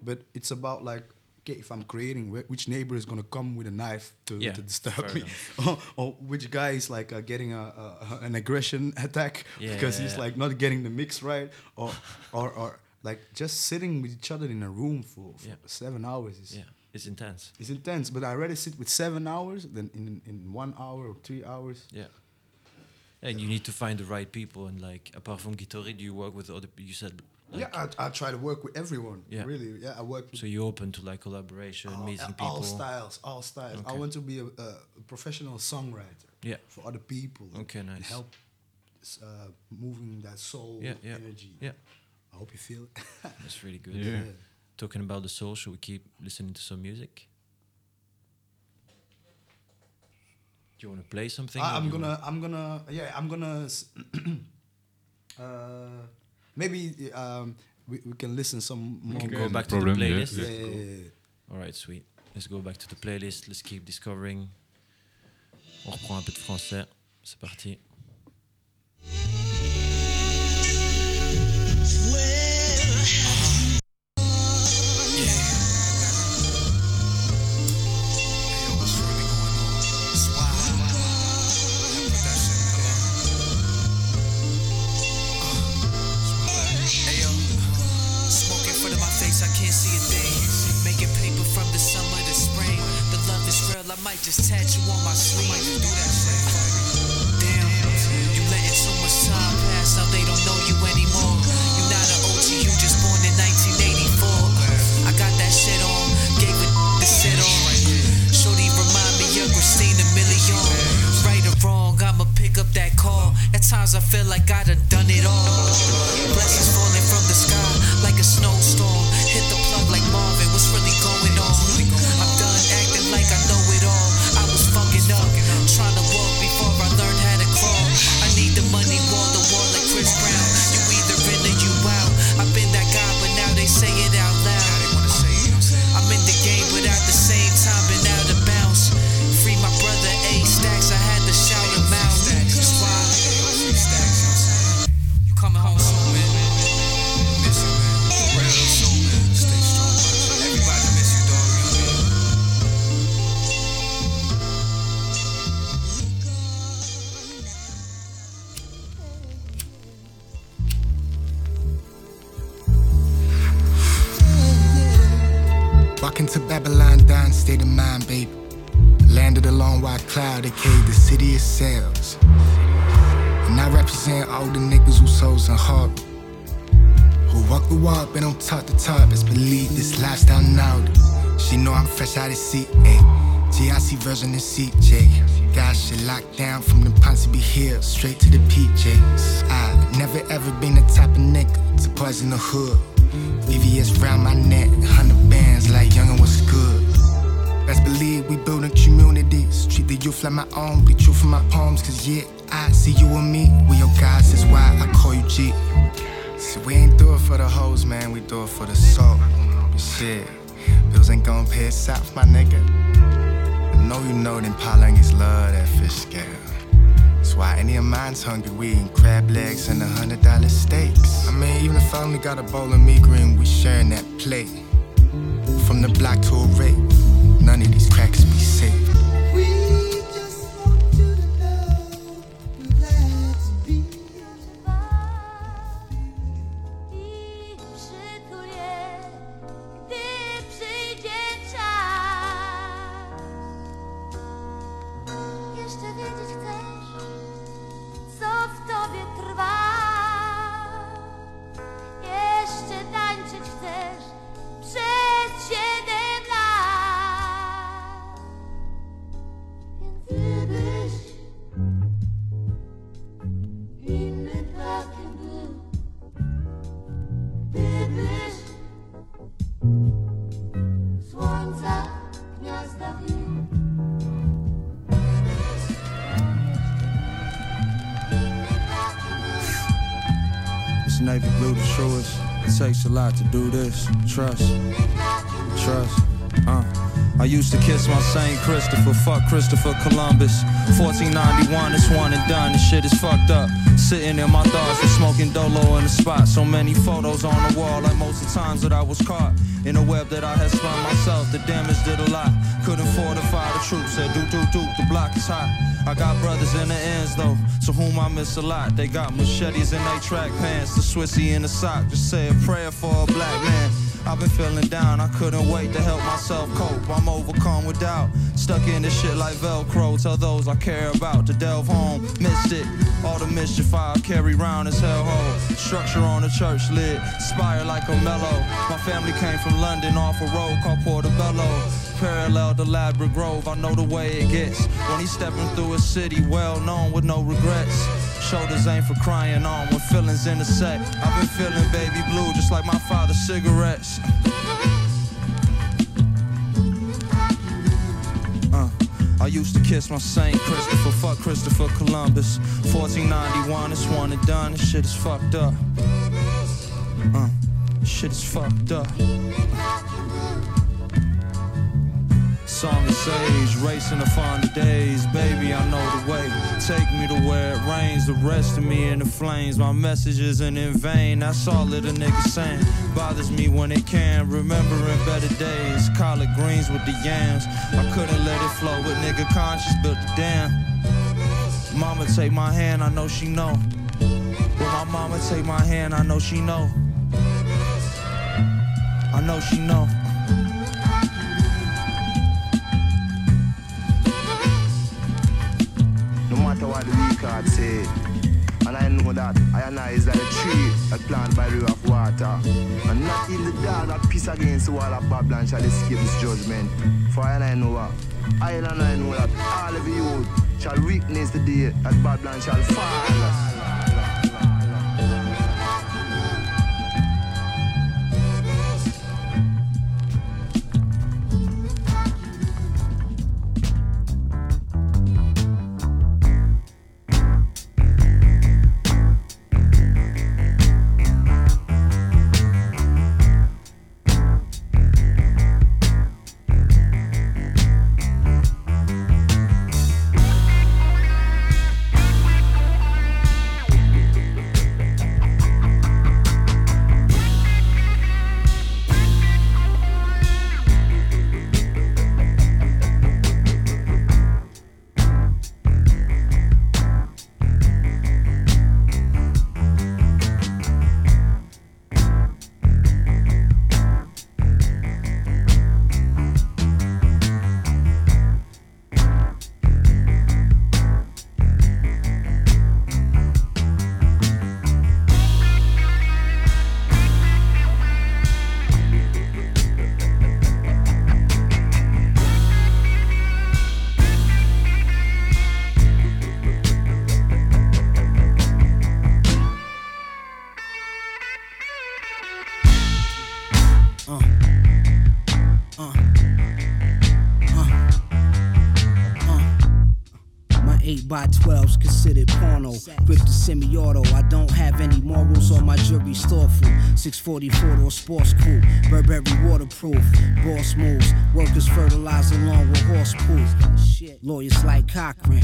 but it's about like, okay, if I'm creating, wh- which neighbor is gonna come with a knife to, Yeah, to disturb me, or, or which guy is like uh, getting a, a, an aggression attack Yeah, because yeah, he's like not getting the mix right, or or or like just sitting with each other in a room for, for seven hours is yeah, it's intense. it's intense. But I rather sit with seven hours than in in one hour or three hours. Yeah. And you need to find the right people, and like apart from Gitori, do you work with other? You said. Like, yeah, I, I try to work with everyone. Yeah. really. Yeah, I work with So you're open to like collaboration, all, meeting all styles, all styles. I want to be a, a professional songwriter. Yeah. For other people. Okay, and nice. help uh, moving that soul Yeah, yeah, energy. yeah. I hope you feel it. That's really good. Yeah. Talking about the soul, should we keep listening to some music? Do you want to play something? I, I'm gonna, I'm gonna, yeah, I'm gonna. uh, maybe um, we, we can listen some We more. can Okay, go no back problem, to the playlist. Yeah, yeah, yeah, yeah. All right, sweet. Let's go back to the playlist. Let's keep discovering. On reprend un peu de français. C'est parti. Ayo, version of CJ. Got shit locked down from the Ponsonby Hill straight to the PJs. I never ever been the type of nigga to poison the hood. VVS round my neck, 100 bands like youngin' was good. Best believe we building communities. Treat the youth like my own, be true for my poems. Cause yeah, I see you and me. We your guys, that's why I call you G. See, we ain't do it for the hoes, man, we do it for the soul. But shit, bills ain't gon' pay out, my nigga. Know you know them Palangi's love that fish scale. That's why any of mine's hungry, we eating crab legs and a hundred dollar steaks. I mean, even if I only got a bowl of meat green, we sharing that plate. From the block to a rape, none of these cracks be safe. Lot to do this. Trust. I used to kiss my Saint Christopher, fuck Christopher Columbus. 1491, it's one and done, this shit is fucked up. Sitting in my thoughts and smoking dolo in the spot. So many photos on the wall, like most of the times that I was caught. In a web that I had spun myself, the damage did a lot. Couldn't fortify the troops, said do do do, the block is hot. I got brothers in the ends though, to whom I miss a lot. They got machetes in their track pants, the Swissy in the sock. Just say a prayer for a black man. I've been feeling down, I couldn't wait to help myself cope. I'm overcome with doubt, stuck in this shit like Velcro. Tell those I care about to delve home. Missed it, all the mischief I carry round is hellhole. Structure on the church lid, spire like a mellow. My family came from London off a road called Portobello. Parallel to Ladbroke Grove, I know the way it gets. When he's stepping through a city well known with no regrets. Shoulders ain't for crying on when feelings intersect. I've been feeling baby blue just like my father's cigarettes. Uh, I used to kiss my Saint Christopher, fuck Christopher Columbus. 1491, it's one and done, this shit is fucked up. Uh, shit is fucked up. Song of sage, racing to find the days. Baby, I know the way. Take me to where it rains. The rest of me in the flames. My message isn't in vain. That's all that a nigga saying. Bothers me when it can. Remembering better days. Collard greens with the yams. I couldn't let it flow, but nigga conscious built the dam. Mama take my hand, I know she know. When my mama take my hand, I know she know. I know she know. Matter what the record say. And I know that I and I is like a tree that planted by the river of water. And not even the dog that piss against the wall of Babylon shall escape this judgment. For I and I know that I and I know that all of you shall witness the day that Babylon shall fall. By 12s considered porno. Grip the semi auto. I don't have any morals or my jury's thoughtful. 644 or sports cool. Burberry waterproof. Boss moves. Workers fertilize along with horse poop. Lawyers like Cochran.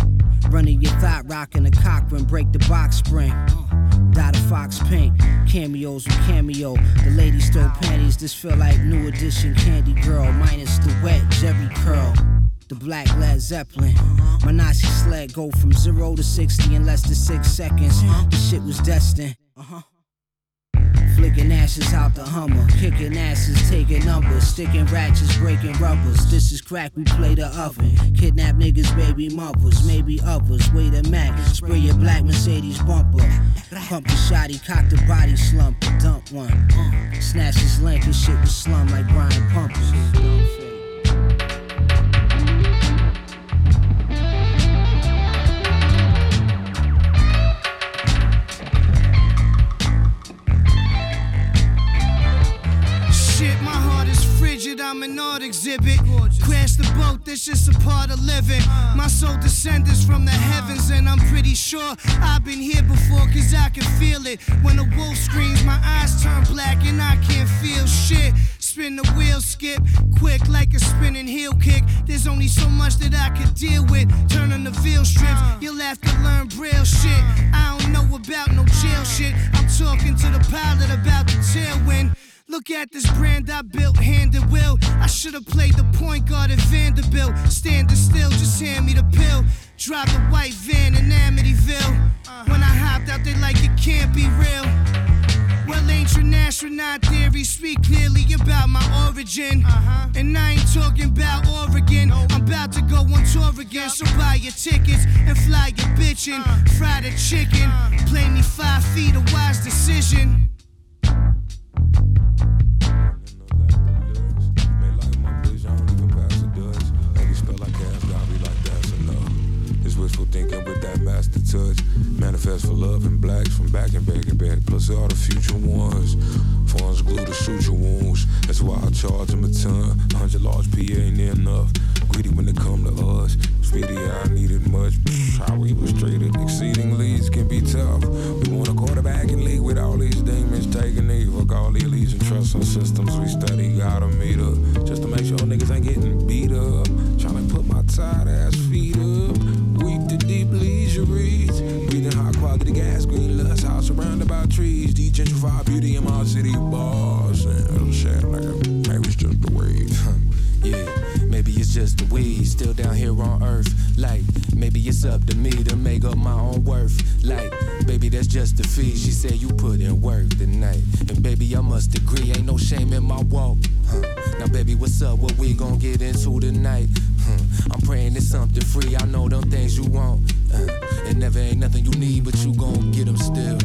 Running your thought, rocking a Cochran. Break the box spring. Uh, Dot a fox paint. Cameos with cameo. The ladies throw panties. This feel like new edition Candy Girl. Minus the wet Jheri curl. The black Led Zeppelin. My Nazi sled go from zero to 60 in less than six seconds. This shit was destined. Flicking ashes out the Hummer, kicking asses, taking numbers, sticking ratchets, breaking rubbers. This is crack, we play the oven. Kidnap niggas, baby mothers, maybe others. Wait a Mac, spray your black Mercedes bumper. Pump the shotty, cock the body, slump, dump one. Snatch his link, and shit was slum like Brian Pumper. Is frigid, I'm an art exhibit. Crash the boat, this just a part of living. My soul descends from the heavens, and I'm pretty sure I've been here before, cause I can feel it. When the wolf screams, my eyes turn black, and I can't feel shit. Spin the wheel, skip quick like a spinning heel kick. There's only so much that I could deal with. Turning the field strips, you'll have to learn braille shit. I don't know about no jail shit. I'm talking to the pilot about the tailwind. Look at this brand I built, hand and will. I should have played the point guard at Vanderbilt. Standing still, just hand me the pill. Drive the white van in Amityville. When I hopped out, they like it can't be real. Well, ancient astronaut theory speak clearly about my origin. Uh-huh. And I ain't talking about Oregon. I'm about to go on tour again. So buy your tickets and fly your bitchin'. Fry the chicken. Play me five feet, a wise decision. Touch. Manifest for love and blacks from back and back and back. Plus all the future ones. Funds glue to suit your wounds. That's why I charge them a ton. Hundred large P ain't enough. Greedy when it come to us. Speedy, I needed much. How we was treated. Exceeding leads can be tough. We want a quarterback in league with all these demons taking knee. Fuck all the elites and trust on systems. We study, gotta meet up. Just to make sure niggas ain't getting beat up. Tryna put my tired ass feet up. Deep leisureries. Breathing high quality gas, green lust house surrounded by trees. Degentrified beauty in my city bars. And shit, nigga. Maybe it's just the wave. Yeah, maybe it's just the weed still down here on earth. Like, maybe it's up to me to make up my own worth. Like, baby, that's just the fee. She said you put in work tonight. And baby, I must agree, ain't no shame in my walk. Huh. Now, baby, what's up? What we gon' get into tonight? Huh. I'm praying it's something free. I know them things you want. Uh, it never ain't nothing you need, but you gon' get them still.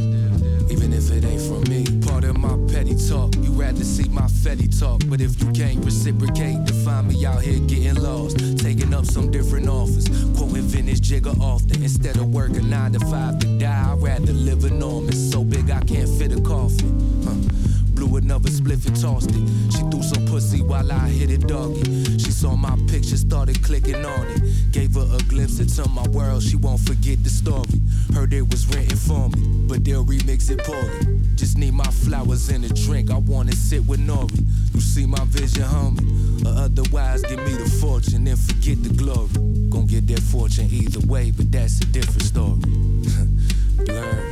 Even if it ain't from me. Part of my petty talk. You rather see my fetty talk. But if you can't reciprocate, to find me out here getting lost. Taking up some different offers. Quoting vintage jigger often. Instead of working nine to five to die, I'd rather live enormous. So big I can't fit a coffin. Huh. Blew another spliff and tossed it. She threw some pussy while I hit it doggy. She saw my picture, started clicking on it. Gave her a glimpse into my world, she won't forget the story. Heard it was written for me, but they'll remix it poorly. Just need my flowers and a drink, I wanna sit with Nori. You see my vision, homie. Or otherwise, give me the fortune and forget the glory. Gonna get that fortune either way, but that's a different story. you heard?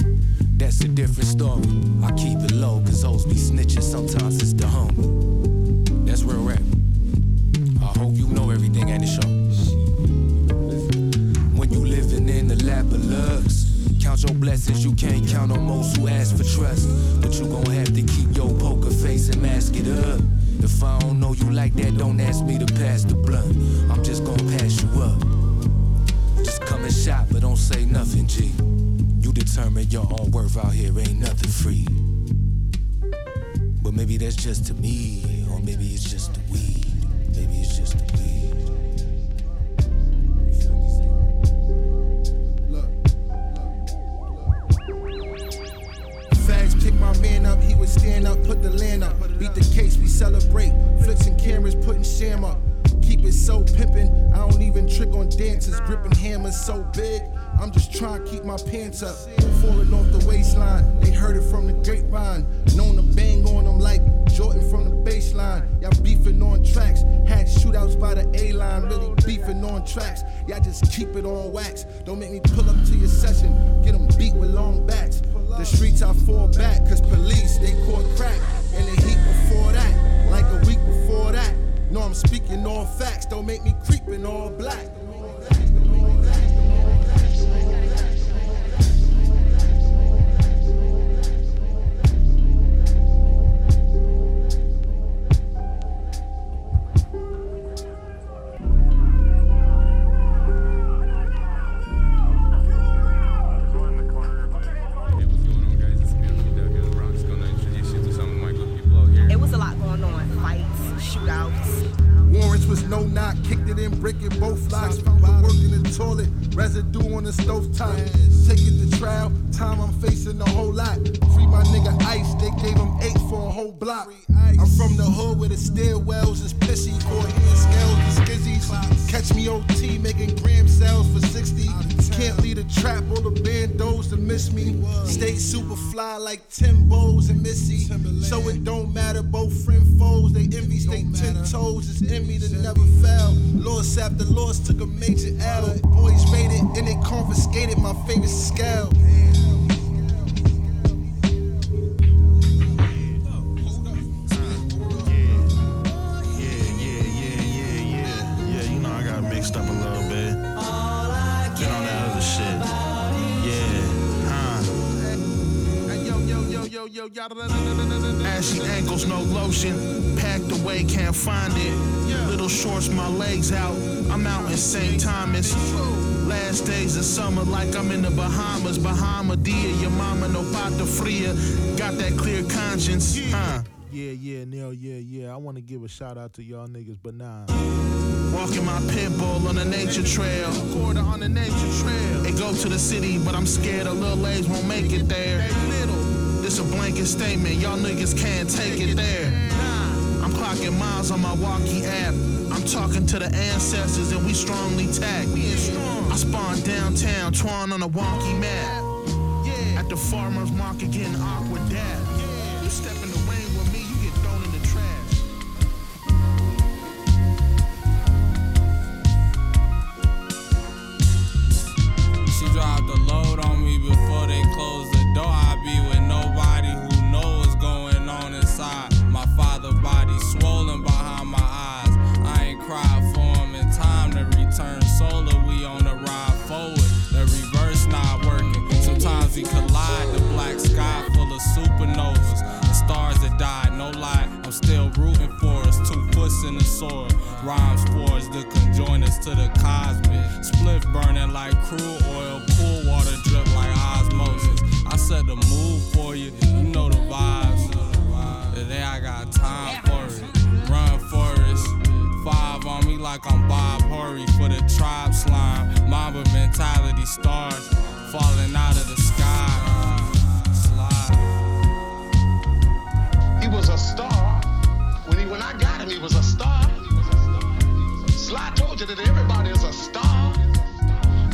That's a different story. I keep it low, cause hoes be snitching, sometimes it's the homie. That's real rap. I hope you know everything ain't a show. When you living in the lap of lux, count your blessings, you can't count on most who ask for trust. But you gon' have to keep your poker face and mask it up. If I don't know you like that, don't ask me to pass the blunt. I'm just gon' pass you up. Just come and shop, but don't say nothing, G. You determine your own worth out here, ain't nothing free. But maybe that's just to me, or maybe it's just the weed. Maybe it's just the weed. Pick my man up, he would stand up, put the land up. Beat the case, we celebrate. Flicks and cameras, putting sham up. Keep it so pimpin', I don't even trick on dancers. Gripping hammers so big, I'm just trying to keep my pants up. Falling off the waistline, they heard it from the grapevine. Known to bang on them like Jordan from the baseline. Y'all beefing on tracks, had shootouts by the A line. Really beefing on tracks. Y'all just keep it on wax. Don't make me pull up to your session, get them beat with long bats. The streets I fall back, cause police they caught crack. And the heat before that, like a week before that. No, I'm speaking all facts, don't make me creep in all black. No pata. Got that clear conscience, huh? Yeah, yeah, Neil, yeah, yeah. I want to give a shout out to y'all niggas, but nah. Walking my pit bull on a nature trail. Quarter on the nature trail. They go to the city, but I'm scared a little legs won't make it there. This a blanket statement, y'all niggas can't take it there. I'm clocking miles on my walkie app. I'm talking to the ancestors and we strongly tagged. I spawned downtown, Twan on a wonky map. The farmer's market getting awkward dab. Soil. Rhymes for us to conjoin us to the cosmic. Spliff burning like crude oil. Pool water drip like osmosis. I set the mood for you. You know the vibes. Today I got time for it. Run Forest. Five on me like I'm Bob Hurry for the tribe slime. Mamba mentality stars falling out of the sky. He was a star. When he when I got him, he was a star. Sly told you that everybody is a star.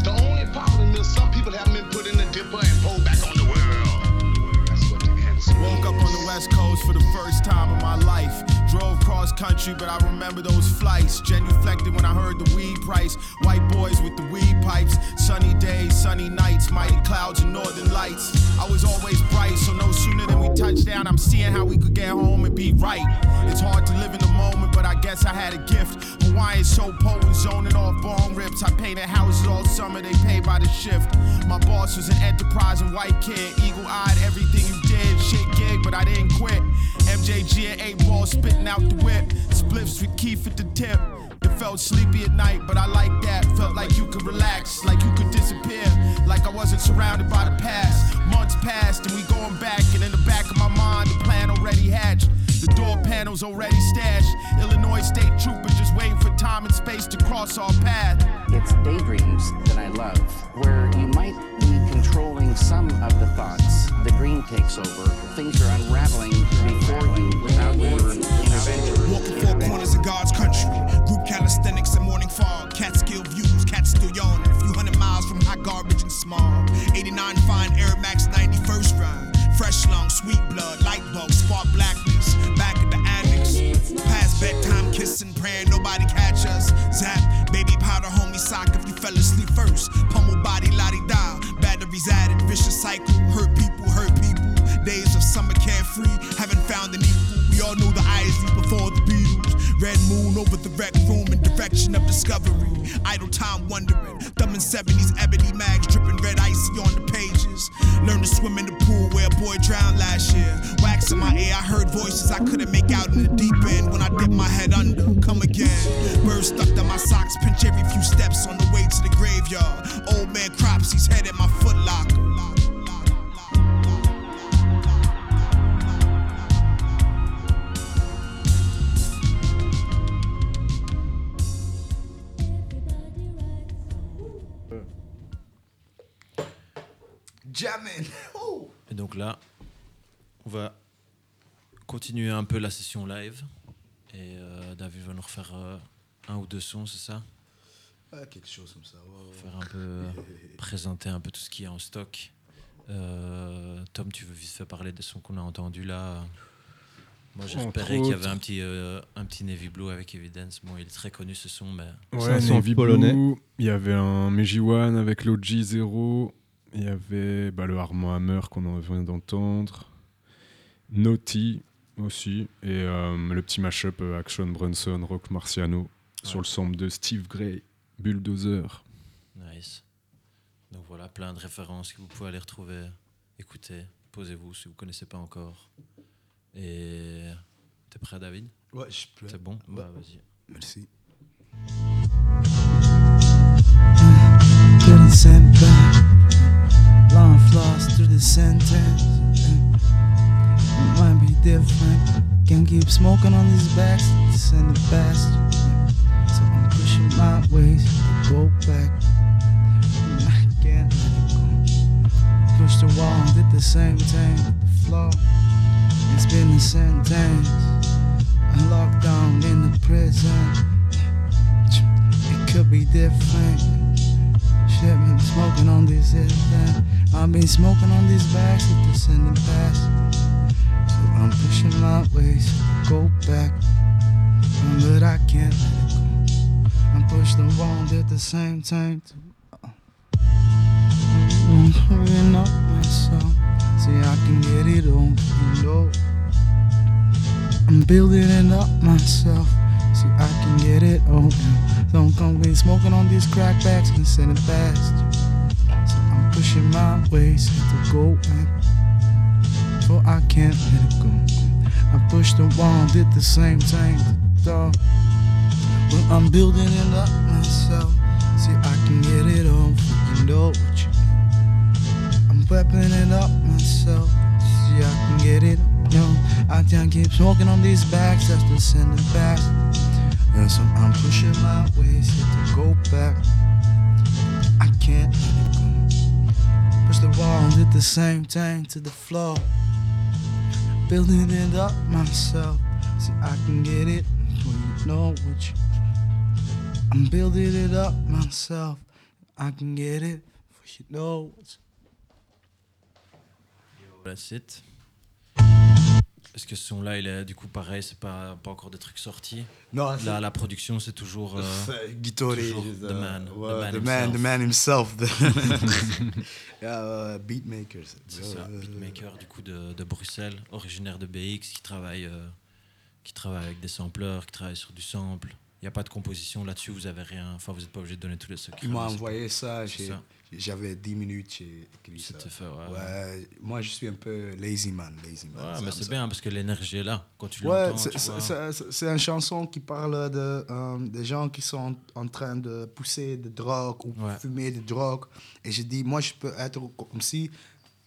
The only problem is some people haven't been put in the dipper and pulled back on the world. Woke up on the West Coast for the first time in my life. Drove cross country, but I remember those flights. Genuflected when I heard the weed price. White boys with the weed pipes. Sunny days, sunny nights, mighty clouds and northern lights. I was always bright, so no sooner than we touched down, I'm seeing how we could get home and be right. It's hard to live in the moment, but I guess I had a gift. Hawaii's so potent, zoning off bone rips. I painted houses all summer, they pay by the shift. My boss was an enterprising white kid, eagle eyed, everything you did. Shit gig, but I didn't quit. MJG and 8 ball spitting out the whip. Spliffs with Keith at the tip. It felt sleepy at night, but I like that. Felt like you could relax, like you could disappear. Like I wasn't surrounded by the past. Months passed and we going back, and in the back of my mind, the plan already hatched. The door panels already stashed. Illinois state trooper just waiting for time and space to cross our path. It's daydreams that I love, where you might be controlling some of the thoughts. The green takes over. Things are unraveling before you without your intervention. Walking four corners of God's country. Group calisthenics and morning fog. Catskill views, cats still yawning. A few hundred miles from hot garbage and mob. 89 fine Air Max 91st run. Fresh lung, sweet blood, light bulb, spark blackness. Back at the Past bedtime kissing, praying nobody catch us. Zap, baby powder, homie sock if you fell asleep first. Pummel body, lottie da. Batteries added, vicious cycle. Hurt people, hurt people. Days of summer carefree, haven't found an equal. We all know the Isleys before. Red moon over the rec room in direction of discovery. Idle time wondering. Thumbing 70s ebony mags dripping red icy on the pages. Learn to swim in the pool where a boy drowned last year. Wax in my ear, I heard voices I couldn't make out in the deep end when I dipped my head under. Come again. Birds stuck to my socks, pinch every few steps on the way to the graveyard. Old man crops, he's head in my foot locker. Jammin'. Oh. Et donc là, on va continuer un peu la session live. Et euh, David va nous refaire euh, un ou deux sons, c'est ça? Ah, quelque chose comme ça. ouais. Faire un peu, euh, présenter un peu tout ce qui est en stock. Euh, Tom, tu veux vite fait parler des sons qu'on a entendus là? Moi, repéré qu'il y avait un petit, euh, un petit Navy Blue avec Evidence. Bon, il est très connu ce son, mais. Ouais, Navy Blue, Il y avait un Meiji One avec l'OG 0. Il y avait bah, le Armand Hammer qu'on en vient d'entendre. Naughty aussi. Et euh, le petit mashup euh, Action Brunson, Rock Marciano sur le sample de Steve Gray, Bulldozer. Nice. Donc voilà, plein de références que vous pouvez aller retrouver. Écoutez, posez-vous si vous ne connaissez pas encore. Et t'es prêt, David? Ouais, je suis prêt. C'est bon? Ouais. Bah, vas-y. Merci. Long floss through the sentence. It might be different. Can't keep smoking on these. To send it past. So I'm pushing my ways to go back. And I can't let it go. Push the wall, did the same thing the floor. It's been a sentence. locked down in the prison. It could be different. Shit, man, smoking on this and I've been smoking on these bags with this in. So I'm pushing my ways go back. But I can't let it go. I push the wrong at the same time. To, I'm hurrying up myself. See, I can get it on, you know. I'm building it up myself. See, I can get it on. Don't come be smoking on these crackbacks and send it fast. So I'm pushing my ways to go back. For I can't let it go. I pushed the wall, did the same thing. Dog. Well, I'm building it up myself. See, I can get it on. You know what you I'm prepping it up myself. See, I can get it. Yo, I can't keep smoking on these bags. The send it back. And so I'm pushing my ways to go back. I can't. Push the wall, did the same thing to the floor. Building it up myself. See, I can get it. Well, you know what you. I'm building it up myself. I can get it. For you know what That's it. Est-ce que ce son-là, il est du coup pareil, c'est pas, pas encore des trucs sortis Non, Là, c'est- la production, c'est toujours. euh, the man. well, the man, the man himself. the- yeah, uh, beatmaker. C'est ça, beatmaker du coup de, de Bruxelles, originaire de BX, qui travaille, euh, qui travaille avec des sampleurs, qui travaille sur du sample. Il n'y a pas de composition là-dessus, vous avez rien. Enfin, vous n'êtes pas obligé de donner tous les secrets. Il m'a envoyé ça, j'ai- ça. J'avais 10 minutes, j'ai écrit ça. Fait, ouais. Ouais, moi je suis un peu lazy man, lazy man. Ouais, mais c'est bien parce que l'énergie est là. Quand tu Ouais, l'entends, c'est- une chanson qui parle de euh, des gens qui sont en, train de pousser de drogue ou fumer de drogue. Et je dis, moi, je peux être comme si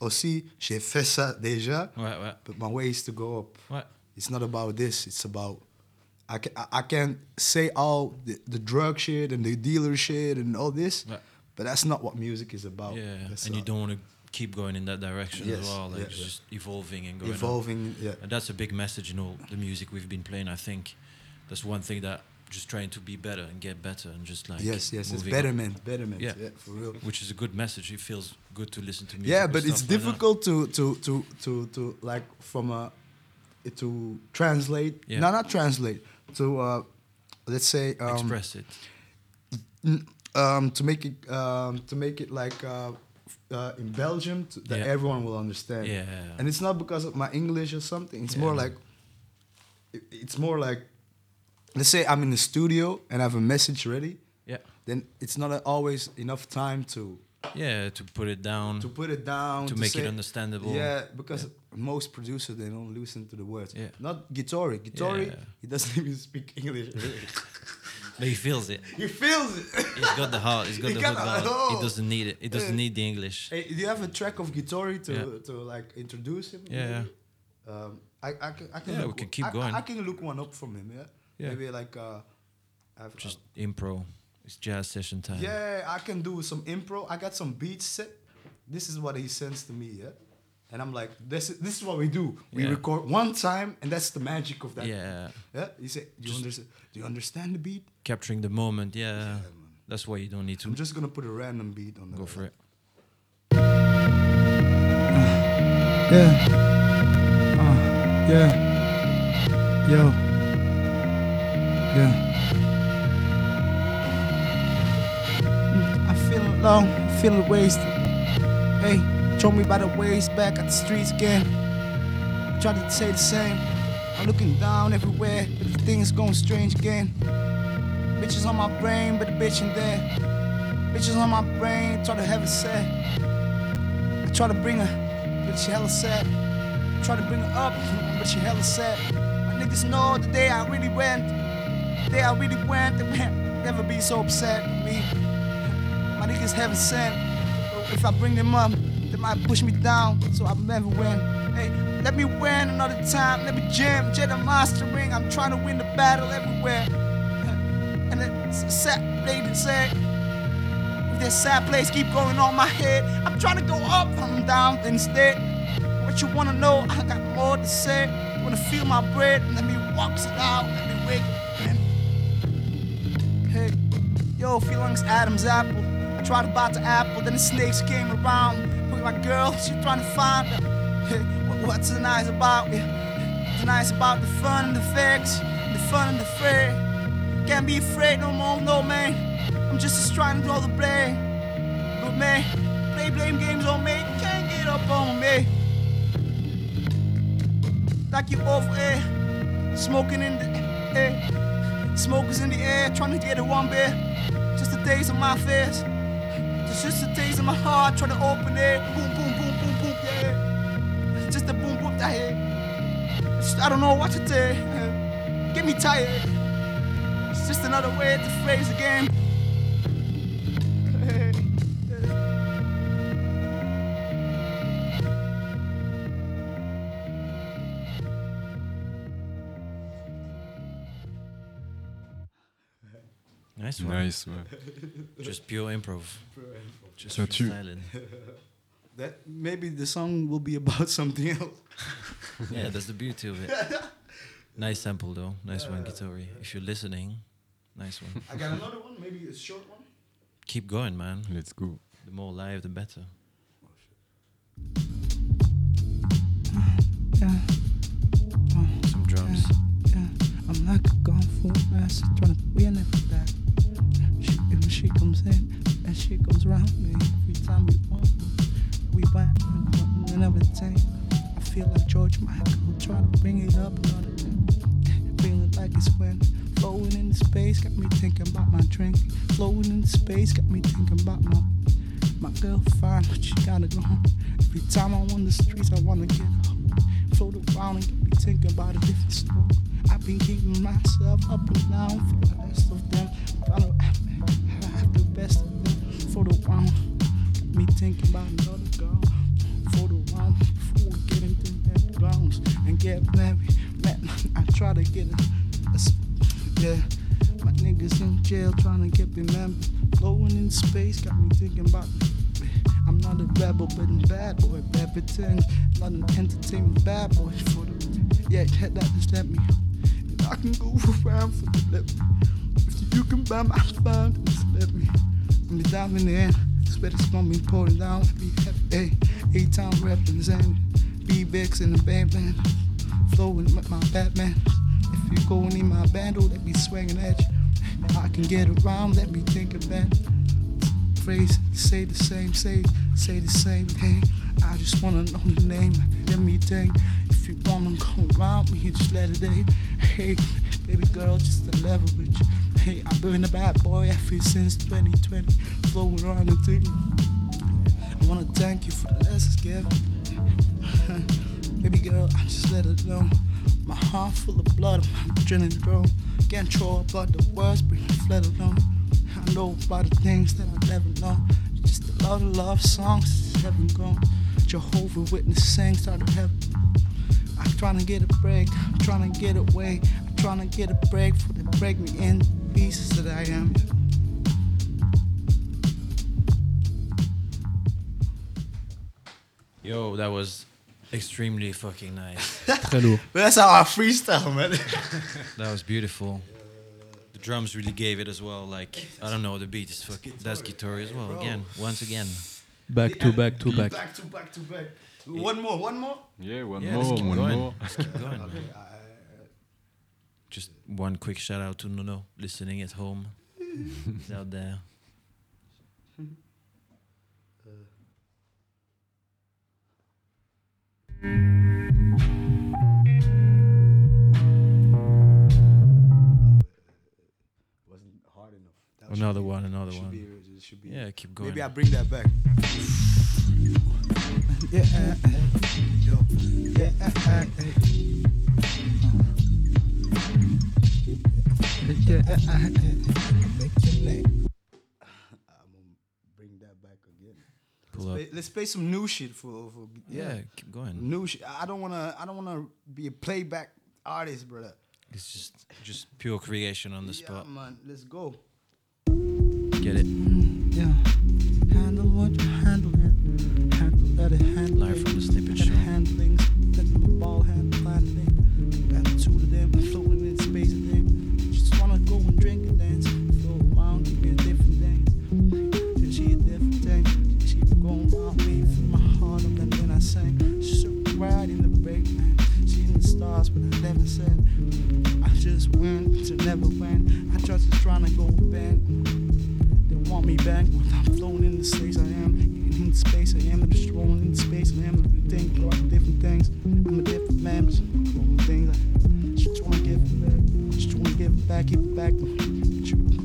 aussi j'ai fait ça déjà. Ouais, ouais. But my way is to go up. Ouais. It's not about this. It's about I can I, can say all the, the drug shit and the dealer shit and all this. But that's not what music is about. Yeah, That's and you don't want to keep going in that direction Yes, as well. Like yeah. just evolving and going. Evolving, yeah. And that's a big message in all the music we've been playing. I think that's one thing that just trying to be better and get better and just like Yes, yes, it's betterment, betterment, Yeah, yeah, for real. Which is a good message. It feels good to listen to music. yeah but it's stuff like difficult to to to to to like from a to translate Yeah. no not translate to uh let's say um, Express it. n- um to make it um to make it like uh, uh in Belgium to, that Yeah. everyone will understand Yeah. and it's not because of my English or something it's more Yeah. like it- it's more like let's say I'm in the studio and I have a message ready Yeah. then it's not always enough time to Yeah, to put it down. to put it down To make it understandable. Yeah, because most producers they don't listen to the words. Yeah. Not Gitori. Gitori, Yeah. he doesn't even speak English. But he feels it. he feels it. He's got the heart. He's got He the got the- He doesn't need it. He doesn't need the English. Hey, do you have a track of Gitori to Yeah. to like introduce him? Yeah? Um, I I can I can Yeah, we can keep I- going. I, can look one up from him. Yeah. Yeah. Maybe like uh, I've, Just impro. It's jazz session time. Yeah, I can do some impro. I got some beats set. This is what he sends to me, yeah. And I'm like, this is, this is what we do. We Yeah. record one time, and that's the magic of that. Yeah. Yeah. You say, do you understand? Do you understand the beat? Capturing the moment. Yeah. That's why you don't need to. I'm just gonna put a random beat on. Go for it. Yeah. Uh, yeah. Yo. Yeah. I'm feeling low, feeling wasted. Hey, throw me by the waist back at the streets again. Try to say the same. I'm looking down everywhere, but the things going strange again. Bitches on my brain, but the bitch in there. Bitches on my brain, try to have it set. I try to bring her, but she hella sad. Try to bring her up, but she hella sad. My niggas know the day I really went, the day I really went, they can't never be so upset with me. My niggas haven't sent. If I bring them up, they might push me down, so I'll never win. Hey, let me win another time. Let me jam, Jedi mastering. I'm trying to win the battle everywhere. And a sad say. If this sad place keep going on my head, I'm trying to go up, I'm down instead. What you wanna know? I got more to say. You wanna feel my bread? Let me walk it out. Let me wake. Hey, yo, feelings Adam's apple. I tried to bite the apple, then the snakes came around. With my girl, she trying to find her. Hey, what's tonight's about? Yeah. Tonight's about the fun and the facts, the fun and the fray. Can't be afraid no more, no man. I'm just trying to draw the blame. But man, play blame games on me, can't get up on me. Like you over eh? here, smoking in the air. Smokers in the air, trying to get it one beer. Just the days of my face. It's just the days of my heart, trying to open it. Boom, boom, boom, boom, boom, yeah. Just the boom, boom, that eh? hit. I don't know what to do. Get me tired. It's just another way to phrase the game. Nice one. Nice, ouais. Just pure improv. Pure improv. Just Ça tue. That maybe the song will be about something else. yeah, that's the beauty of it. Nice sample though. Nice one, Gitori. If you're listening, nice one. I got another one, maybe a short one. Keep going, man. Let's go. The more live, the better. Yeah. Some drums. Yeah, I'm like a gone full master trying to win it back. She, when she comes in and she comes around me every time we walk, we back and everything. I feel like George Michael trying to bring it up another thing. Feeling like it's when flowing in space got me thinking about my drink. Flowing in space got me thinking about my my girl fine, but she gotta go home. Every time I'm on the streets, I wanna get home. Float around and get me thinking about a different story. I've been keeping myself up and down for the rest of them. To have the best of them. For the got me thinking about another girl. For the round, before we get into that grounds and get married. Man, I try to get a, a yeah. My niggas in jail trying to get remembered. Flowing in space got me thinking about. I'm not a rebel, but I'm bad boy. Bad pretend, not an entertainment bad boy. For the yeah, that, that just let me. I can go around for the lip. You can buy my phone, just let me, me dive in. Sweat is gonna be pouring down. Be happy, eight time representing. B-Vex in the band band, flowing with my Batman. You go in my band, oh, let me swinging at you. I can get around, let me think of that phrase. Say the same, say, say the same thing. I just wanna know the name, let me think. If you wanna go around me, just let it in. Hey, baby girl, just a level leverage. Hey, I've been a bad boy ever since 2020, flowing around the thing. I wanna thank you for the lessons given. Baby girl, I just let it know. My heart full of blood, I'm drilling bro. Can't throw about the words, bring the flood alone. I know about the things that I never know. Just a lot of love songs, heaven gone. Jehovah Witness sang, started heaven. I'm trying to get a break, I'm trying to get away. I'm trying to get a break for they break me in pieces that I am. Yo, that was extremely fucking nice. Très lourd. That's how I freestyle, man. that was beautiful. The drums really gave it as well. Like I don't know, the beat is fucking. That's guitar as well. Again, once again. Back to back to back. Back to back to back. One more, one more. Yeah, one Yeah, more, let's keep one going. more. Let's keep going. Okay, man. Uh, Just one quick shout out to Nono listening at home. He's out there. Wasn't hard enough. That Another one, another one. be- should be- Yeah, keep going. Maybe I bring that back. Yeah, yo, yeah, yeah, make your name. I'm gonna bring that back again. Pull let's, up. play, let's play some new shit for, for Yeah, keep going. New shit. I don't wanna. I don't wanna be a playback artist, brother. It's just just pure creation on the Yeah, spot. man. Let's go. Get it. Mm, yeah. The stars, but I never said. I just went to never went. I just was trying to go back. They want me back, but I'm floating in the space I am. In the space I am, I'm just rolling in space I am. Think about different things. I'm a different man, rolling things. I just wanna give it back. Just wanna give it back, give it back.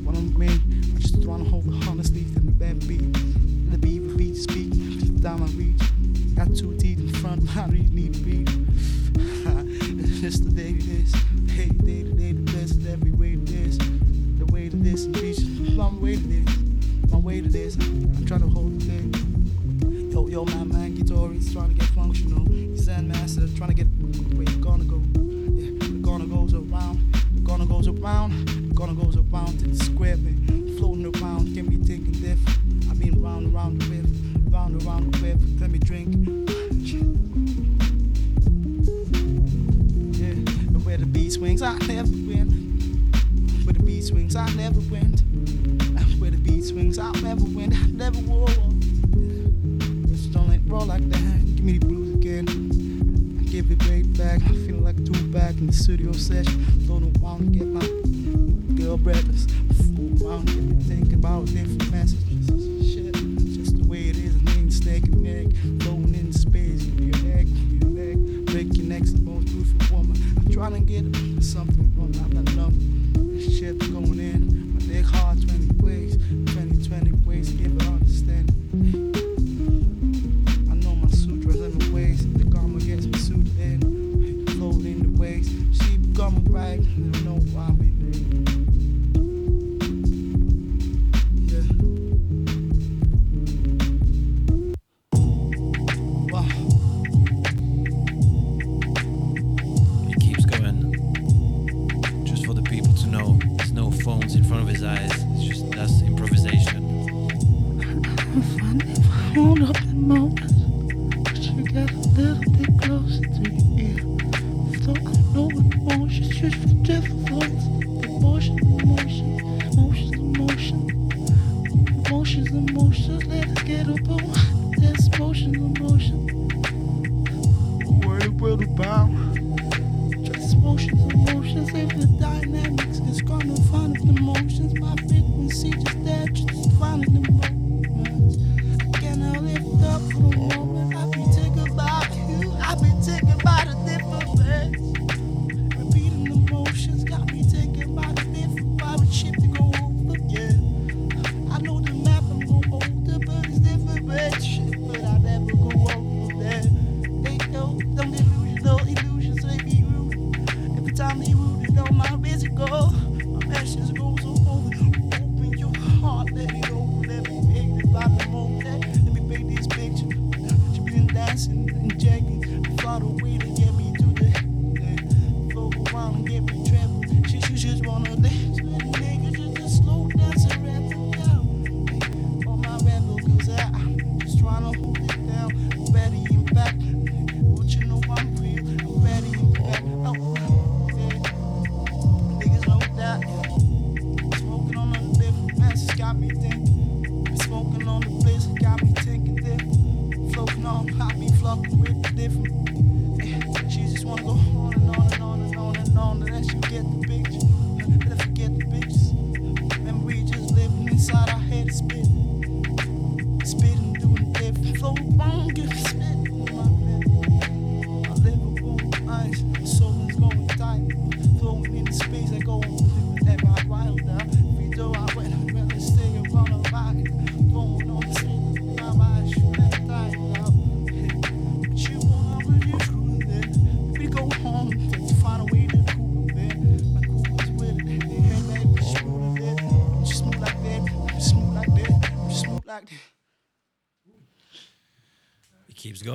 What I mean? I just wanna hold it honestly in the bad beat. The beat, the beat speak, down my reach. Got two teeth in front, do you need to beat? it's the day it is. Hey, day to day, the best, every way is. The way to this reach, my way to this. My way to this, I'm trying to hold the thing. Yo, yo, my man, guitar, he's trying to get functional. Zen master, trying to get where you gonna go. Yeah, the gonna goes around, the gonna goes around, the gonna goes around to the square, man. Floating around, get me thinking different. I've been round and round the whip, round and round the whip, let me drink. Beat swings, I never win. Where the beat swings, I never win. Where the beat swings, I'll never win. I never will. Just don't let roll like that. Give me the blues again. I give it right back. I feel like two back in the studio session. Floating around to get my girl breakfast. Fool around, get me thinking about different messages. Shit, just the way it is. I mean, snake and egg. Floating in space. Give me your egg, give me your leg. Break your neck's trying to get something. I'm not numb. Shit going in. My dick hard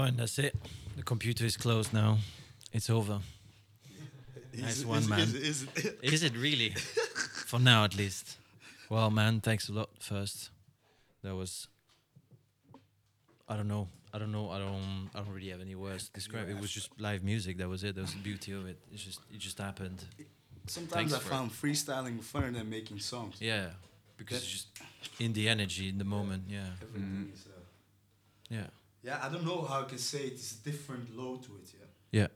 It keeps. That's it. The computer is closed now. It's over. Is nice it- one, is man. is it- is it- Is it really? For now, at least. Well, man, thanks a lot. First, that was. I don't know. I don't know. I don't. I don't really have any words to describe. It was just live music. That was it. That was the beauty of it. It just. It just happened. Sometimes Thanks I for it. found freestyling funner than making songs. Yeah, because That- it's just in the energy, in the moment. Yeah. Everything is, uh, Yeah. Yeah, I don't know how I can say it. It's a different low to it. Yeah. Yeah.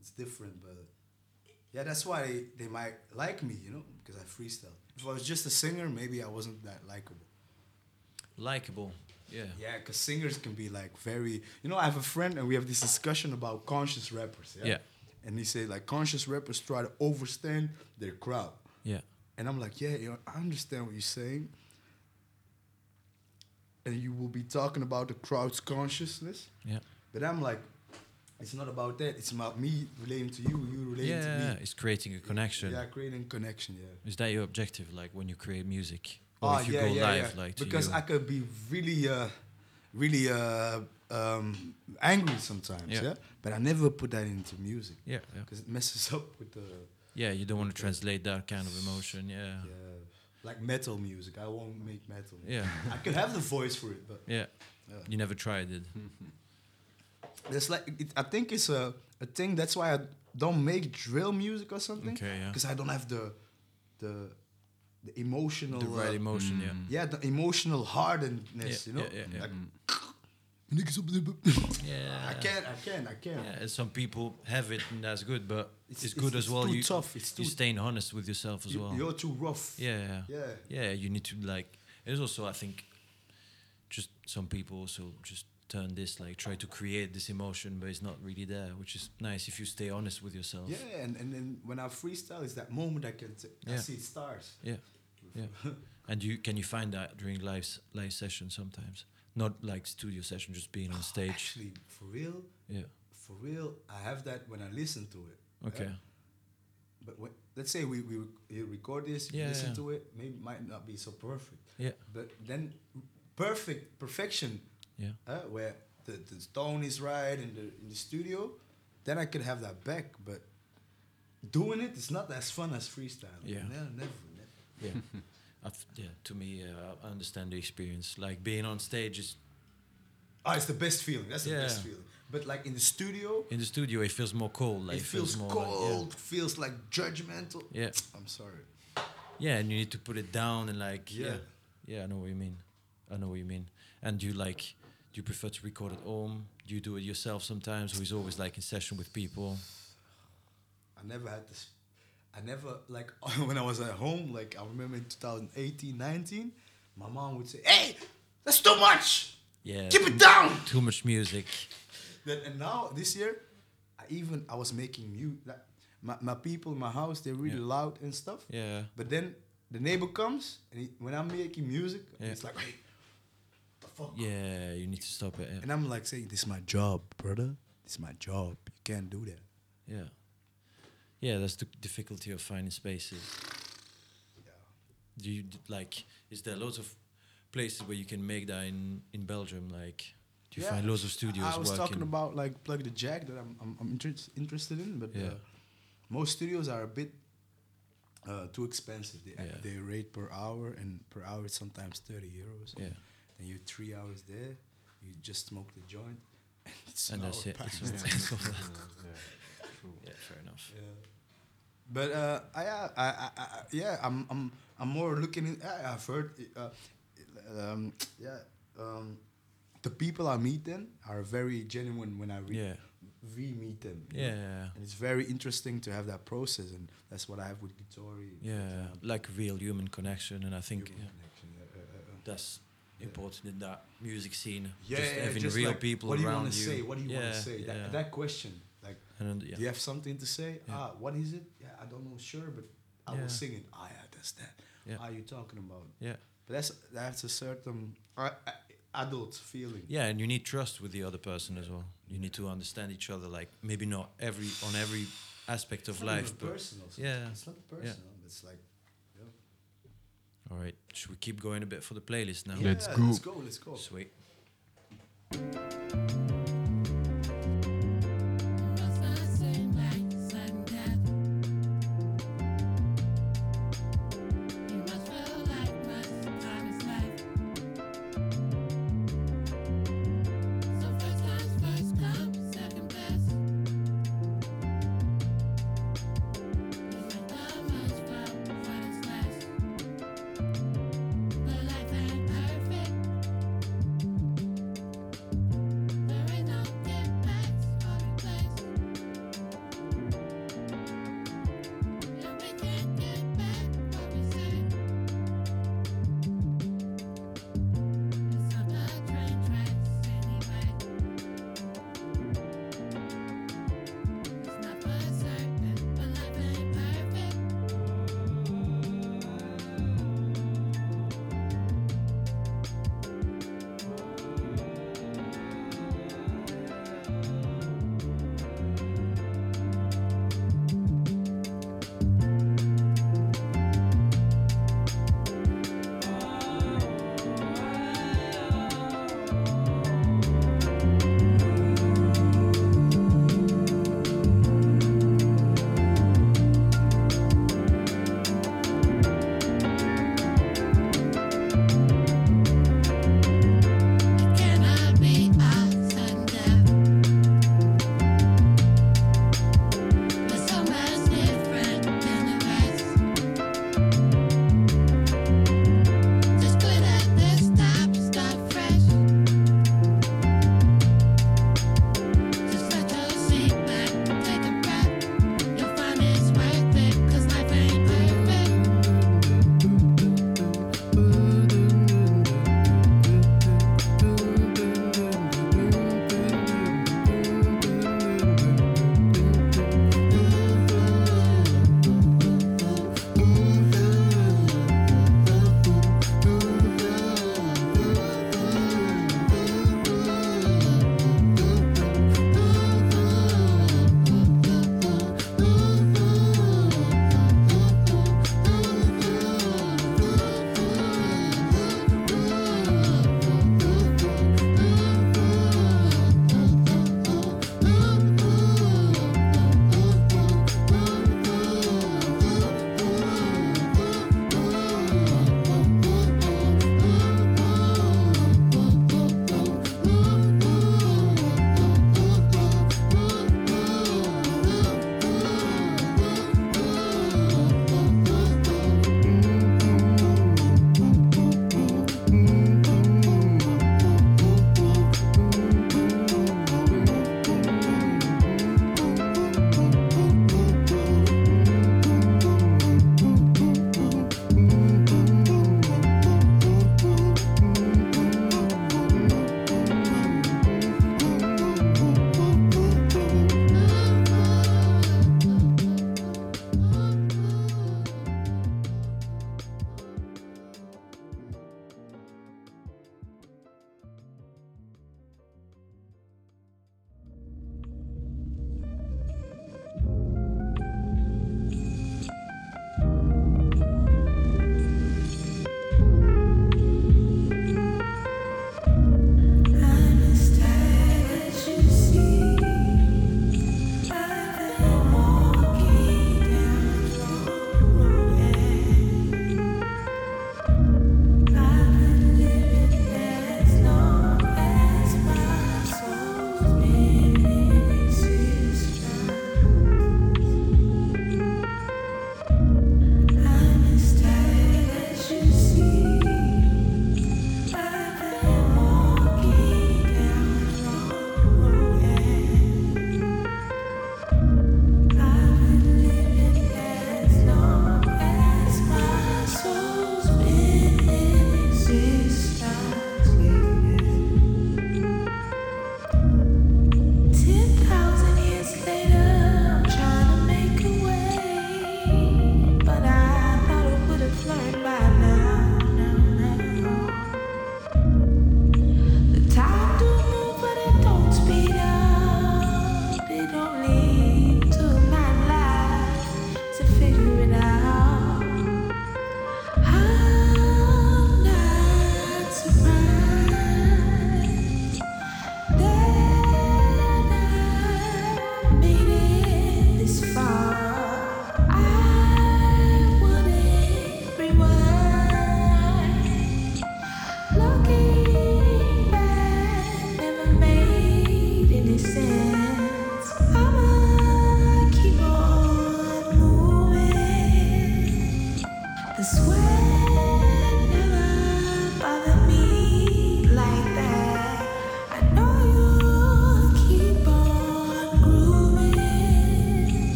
It's different, but yeah, that's why they, they might like me, you know, because I freestyle. If I was just a singer, maybe I wasn't that likable. Likeable. Yeah. Yeah, because singers can be like very. You know, I have a friend and we have this discussion about conscious rappers. Yeah. Yeah. And he said like conscious rappers try to overstand their crowd. Yeah. And I'm like, yeah, you know, I understand what you're saying. And you will be talking about the crowd's consciousness. Yeah. But I'm like, it's not about that. It's about me relating to you, you relating to me. Yeah. It's creating a connection. Yeah, creating connection. Yeah. Is that your objective? Like when you create music, or Oh if you yeah, go yeah, live, yeah. like to because? I could be really, uh, really uh, um, angry sometimes. Yeah. Yeah. But I never put that into music. Yeah, yeah. Because it messes up with the. Yeah, you don't want to translate that kind of emotion. Yeah. Yeah. Like metal music, I won't make metal. Yeah. I could have the voice for it, but Yeah. Yeah. You never tried it. It's like it, I think it's a, a thing. That's why I don't make drill music or something. Okay, yeah. Because I don't have the the the emotional The right uh, emotion, yeah. Yeah, the emotional hardness. Yeah, you know. yeah, yeah, yeah. Like, niggas up there. Yeah. I can't. I can't. I can't. Yeah, and some people have it, and that's good. But it's, It's- good it's- as it's well. too you tough, it's too you too- staying honest with yourself as You- well. you're too rough. Yeah, yeah, Yeah. yeah. You need to like. It's also I think, just some people also just turn this like try to create this emotion, but it's not really there, which is nice if you stay honest with yourself. Yeah, and, and then when I freestyle, it's that moment I can t- I Yeah. see stars. Yeah, yeah. and you can you find that during live live sessions sometimes, not like studio session, just being on stage. Actually, for real. Yeah. For real, I have that when I listen to it. Okay. yeah. But when, let's say we, we rec- you record this, you Yeah, listen yeah. to it, maybe it might not be so perfect. Yeah. But then perfect perfection. Yeah. uh, where the, the tone is right in the in the studio, then I could have that back. But doing it, it is not as fun as freestyle. Yeah. Never, never, never. Yeah, I've, yeah. To me, uh, I understand the experience. Like being on stage is Oh, it's the best feeling. That's the best feeling. But like in the studio, in the studio. It feels more cold. Like it feels, more like- yeah. cold, feels like judgmental. Yeah. I'm sorry. Yeah, and you need to put it down and like yeah. Yeah. yeah, I know what you mean. I know what you mean. And you like Do you prefer to record at home? Do you do it yourself sometimes, or is always like in session with people? I never had this. I never like when I was at home. Like I remember in 2018, 19, my mom would say, "Hey, that's too much. Yeah. Keep it down." Too much music. Then and now this year, I even I was making music. Like, my my people in my house they're really Yeah. loud and stuff. Yeah. But then the neighbor comes and he, when I'm making music, Yeah. it's like, "Hey, the fuck." Yeah, you need to stop it. Yeah. And I'm like saying, "This is my job, brother. This is my job. You can't do that." Yeah. Yeah, that's the difficulty of finding spaces. Yeah. Do you like? Is there lots of places where you can make that in in Belgium? Like, do you Yeah. find lots of studios I was working? talking about like plug the jack that I'm I'm, I'm interest, interested in, but Yeah. uh, most studios are a bit uh, too expensive. They Yeah. they rate per hour, and per hour it's sometimes thirty euros. Yeah. and you're three hours there. You just smoke the joint, and it's And an that's hour it. past. That's all- that's all that. Yeah, fair enough. Yeah. But uh, I, I, I, I, I- yeah, I'm, I'm, I'm more looking. In, I, I've heard, uh, um, yeah, um, the people I meet then are very genuine when I re- Yeah. re-meet them. you know? Yeah. and it's very interesting to have that process, and that's what I have with Gitori. Yeah, like real human connection, and I think yeah, yeah, yeah, yeah, yeah. that's important in that music scene. Yeah, just yeah, having just real like, people what do you around wanna you. say? What do you yeah, want to say? Yeah. That, that question, like, And then, yeah. do you have something to say? Yeah. Ah, what is it? Yeah, I don't know, sure, but I Yeah. will sing it. Ah, yeah, that's that. Yeah. Are you talking about? Yeah. But that's that's a certain uh, adult feeling. Yeah, and you need trust with the other person as well. You need to understand each other, like maybe not every on every aspect of It's not life, even but personal. yeah, it's not yeah. personal. It's like. All right, should we keep going a bit for the playlist now? Yeah, Let's go. let's go, let's go. Sweet.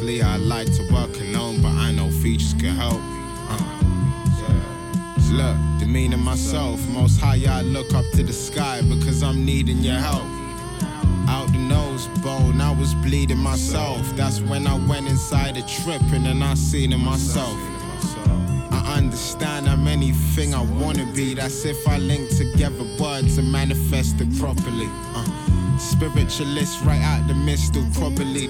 Mostly I like to work alone, but I know features can help. Uh. Look, demeaning myself. Most high, I look up to the sky because I'm needing your help. Out the nose bone, I was bleeding myself. That's when I went inside a trip and then I seen it myself. I understand I'm anything I wanna be. That's if I link together words and manifest it properly. Uh, spiritualist right out the mistle properly.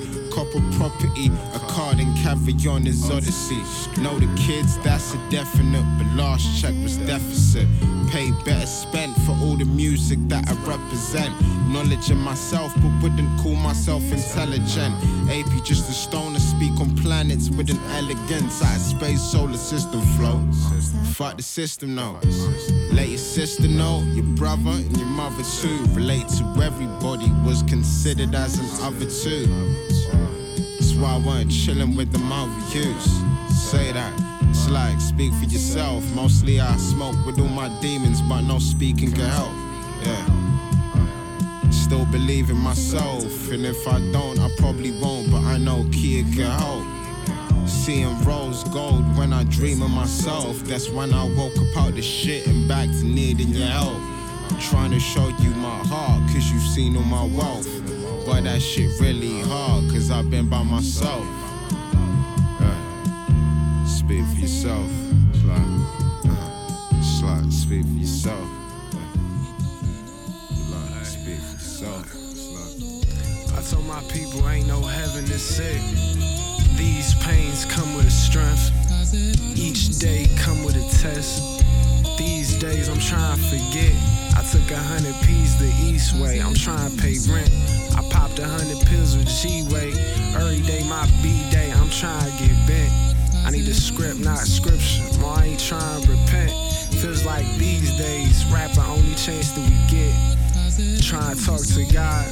On his odyssey. Know the kids, that's a definite, but last check was deficit. Pay better spent for all the music that I represent. Knowledge in myself, but wouldn't call myself intelligent. AP just a stone to speak on planets with an elegance. Out space, solar system flow. Fuck the system, no. Let your sister know, your brother and your mother too. Relate to everybody, was considered as an other too. Why I wasn't chilling with the mother use. Say that. It's like speak for yourself. Mostly I smoke with all my demons, but no speaking can help. Yeah. Still believe in myself, and if I don't, I probably won't. But I know Kia can help. Seeing rose gold when I dream of myself. That's when I woke up out the shit and back to needing your help. I'm Trying to show you my heart, cause you've seen all my wealth. But that shit really hard, cause I've been by myself. Yeah. Speak for yourself. Like, uh, like, speak for yourself. Like, speak for yourself. It's I told my people ain't no heaven to sick. These pains come with a strength. Each day come with a test. These days I'm trying to forget. I took a hundred P's the east way. I'm trying to pay rent. I popped a hundred pills with G-Way. Every day my B-day. I'm trying to get bent. I need a script, not scripture. More I ain't trying to repent. Feels like these days, rapper only chance that we get. Trying to talk to God.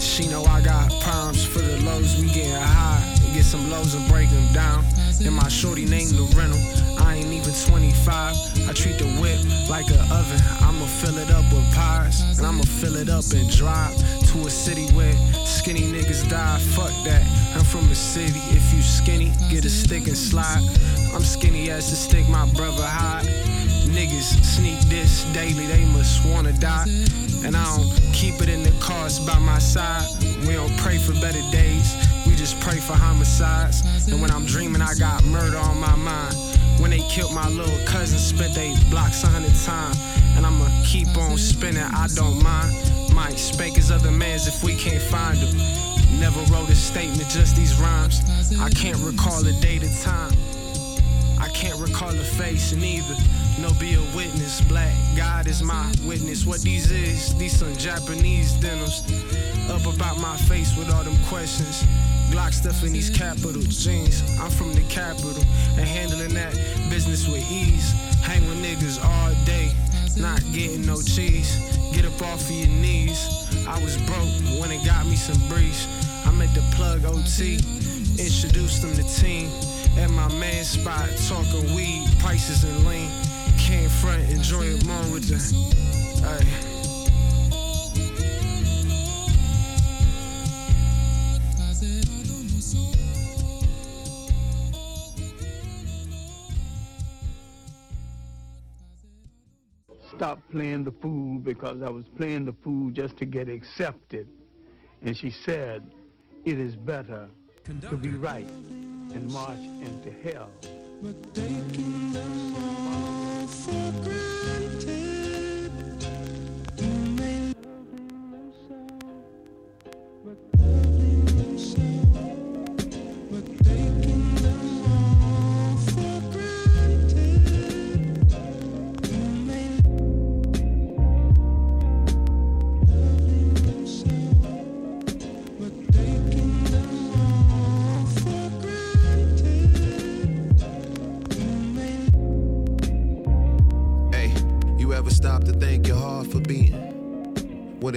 She know I got problems for the lows, we getting high. Get some lows and break them down. And my shorty named the rental. I ain't even 25. I treat the whip like an oven. I'ma fill it up with pies. And I'ma fill it up and drive to a city where skinny niggas die. Fuck that. I'm from a city. If you skinny, get a stick and slide. I'm skinny as a stick, my brother hide. Niggas sneak this daily, they must wanna die. And I don't keep it in the cars by my side. We don't pray for better days, we just pray for homicides. And when I'm dreaming, I got murder on my mind. When they killed my little cousin, spent they blocks a hundred times. And I'ma keep on spinning, I don't mind. Might spank his other mans if we can't find him. Never wrote a statement, just these rhymes. I can't recall a date or time. I can't recall a face neither. No, be a witness. Black God is my witness. What these is, these some Japanese denims. Up about my face with all them questions. Glock stuff in these capital jeans. I'm from the capital and handling that business with ease. Hang with niggas all day, not getting no cheese. Get up off of your knees. I was broke when it got me some breeze. I'm at the plug OT, introduced them to team. At my man spot, talking weed, prices and lean. Came front, enjoy it more with the. Ay. Stop playing the fool because I was playing the fool just to get accepted. And she said, it is better to be right and march into hell.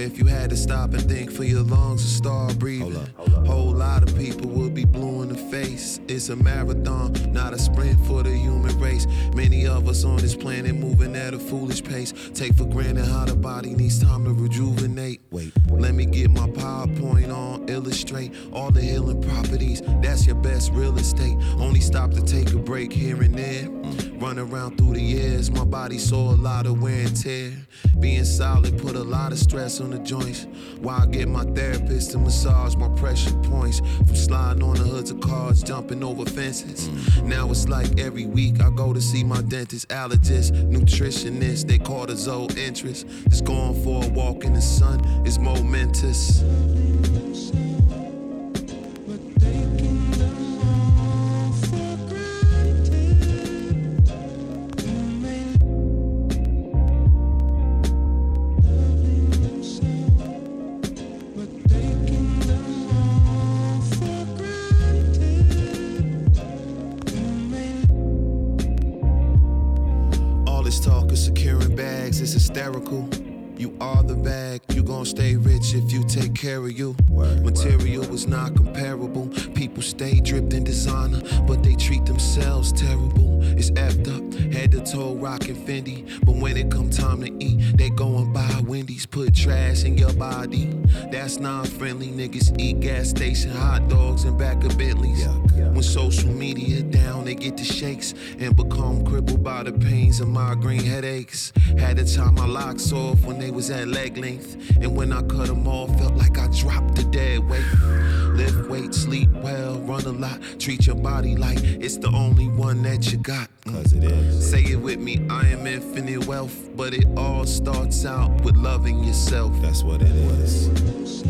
If you had to stop and think for your lungs to start breathing? Whole lot of people will be blue in the face. It's a marathon, not a sprint for the human race. Many of us on this planet moving at a foolish pace. Take for granted how the body needs time to rejuvenate. Wait, let me get my PowerPoint on, illustrate all the healing properties. That's your best real estate. Only stop to take a break here and there. Run around through the years, my body saw a lot of wear and tear. Being solid put a lot of stress on the joints. Why I get my therapist to massage my pressure points from sliding on the hoods of cars, jumping over fences. Now it's like every week I go to see my dentist, allergist, nutritionist. They cortisol interest. Just going for a walk in the sun is momentous. Station hot dogs and back of Bentleys. When social media down, they get the shakes and become crippled by the pains of migraine headaches. Had to tie my locks off when they was at leg length. And when I cut them off, felt like I dropped a dead weight. Lift weight, sleep well, run a lot. Treat your body like it's the only one that you got. Mm. Cause it is. Say it with me, I am infinite wealth. But it all starts out with loving yourself. That's what it is.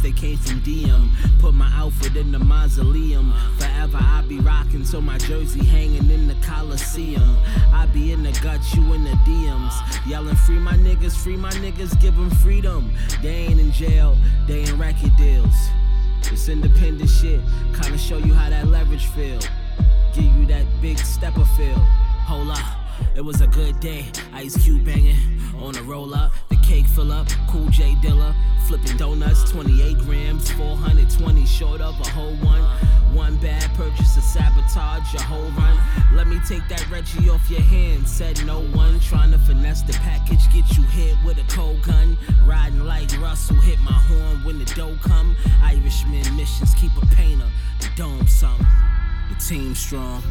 They came from DM. Put my outfit in the mausoleum. Forever I be rocking till my jersey hanging in the Coliseum. I be in the guts, you in the DMs. Yelling free my niggas, free my niggas, give them freedom. They ain't in jail, they in record deals. It's independent shit, kinda show you how that leverage feel. Give you that big stepper feel. Hold up. It was a good day, Ice Cube banging on a roll up, cake fill up, Cool J Dilla, flipping donuts, 28 grams, 420 short of a whole one. One bad purchase to sabotage your whole run. Let me take that Reggie off your hand, said no one. Trying to finesse the package, get you hit with a cold gun. Riding like Russell, hit my horn when the dough come. Irishman missions, keep a painter, the dome some. The team strong,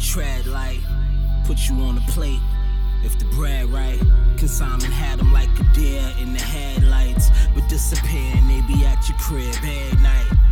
tread light, put you on the plate. If the bread right, consignment had them like a deer in the headlights, but disappearing they be at your crib every night.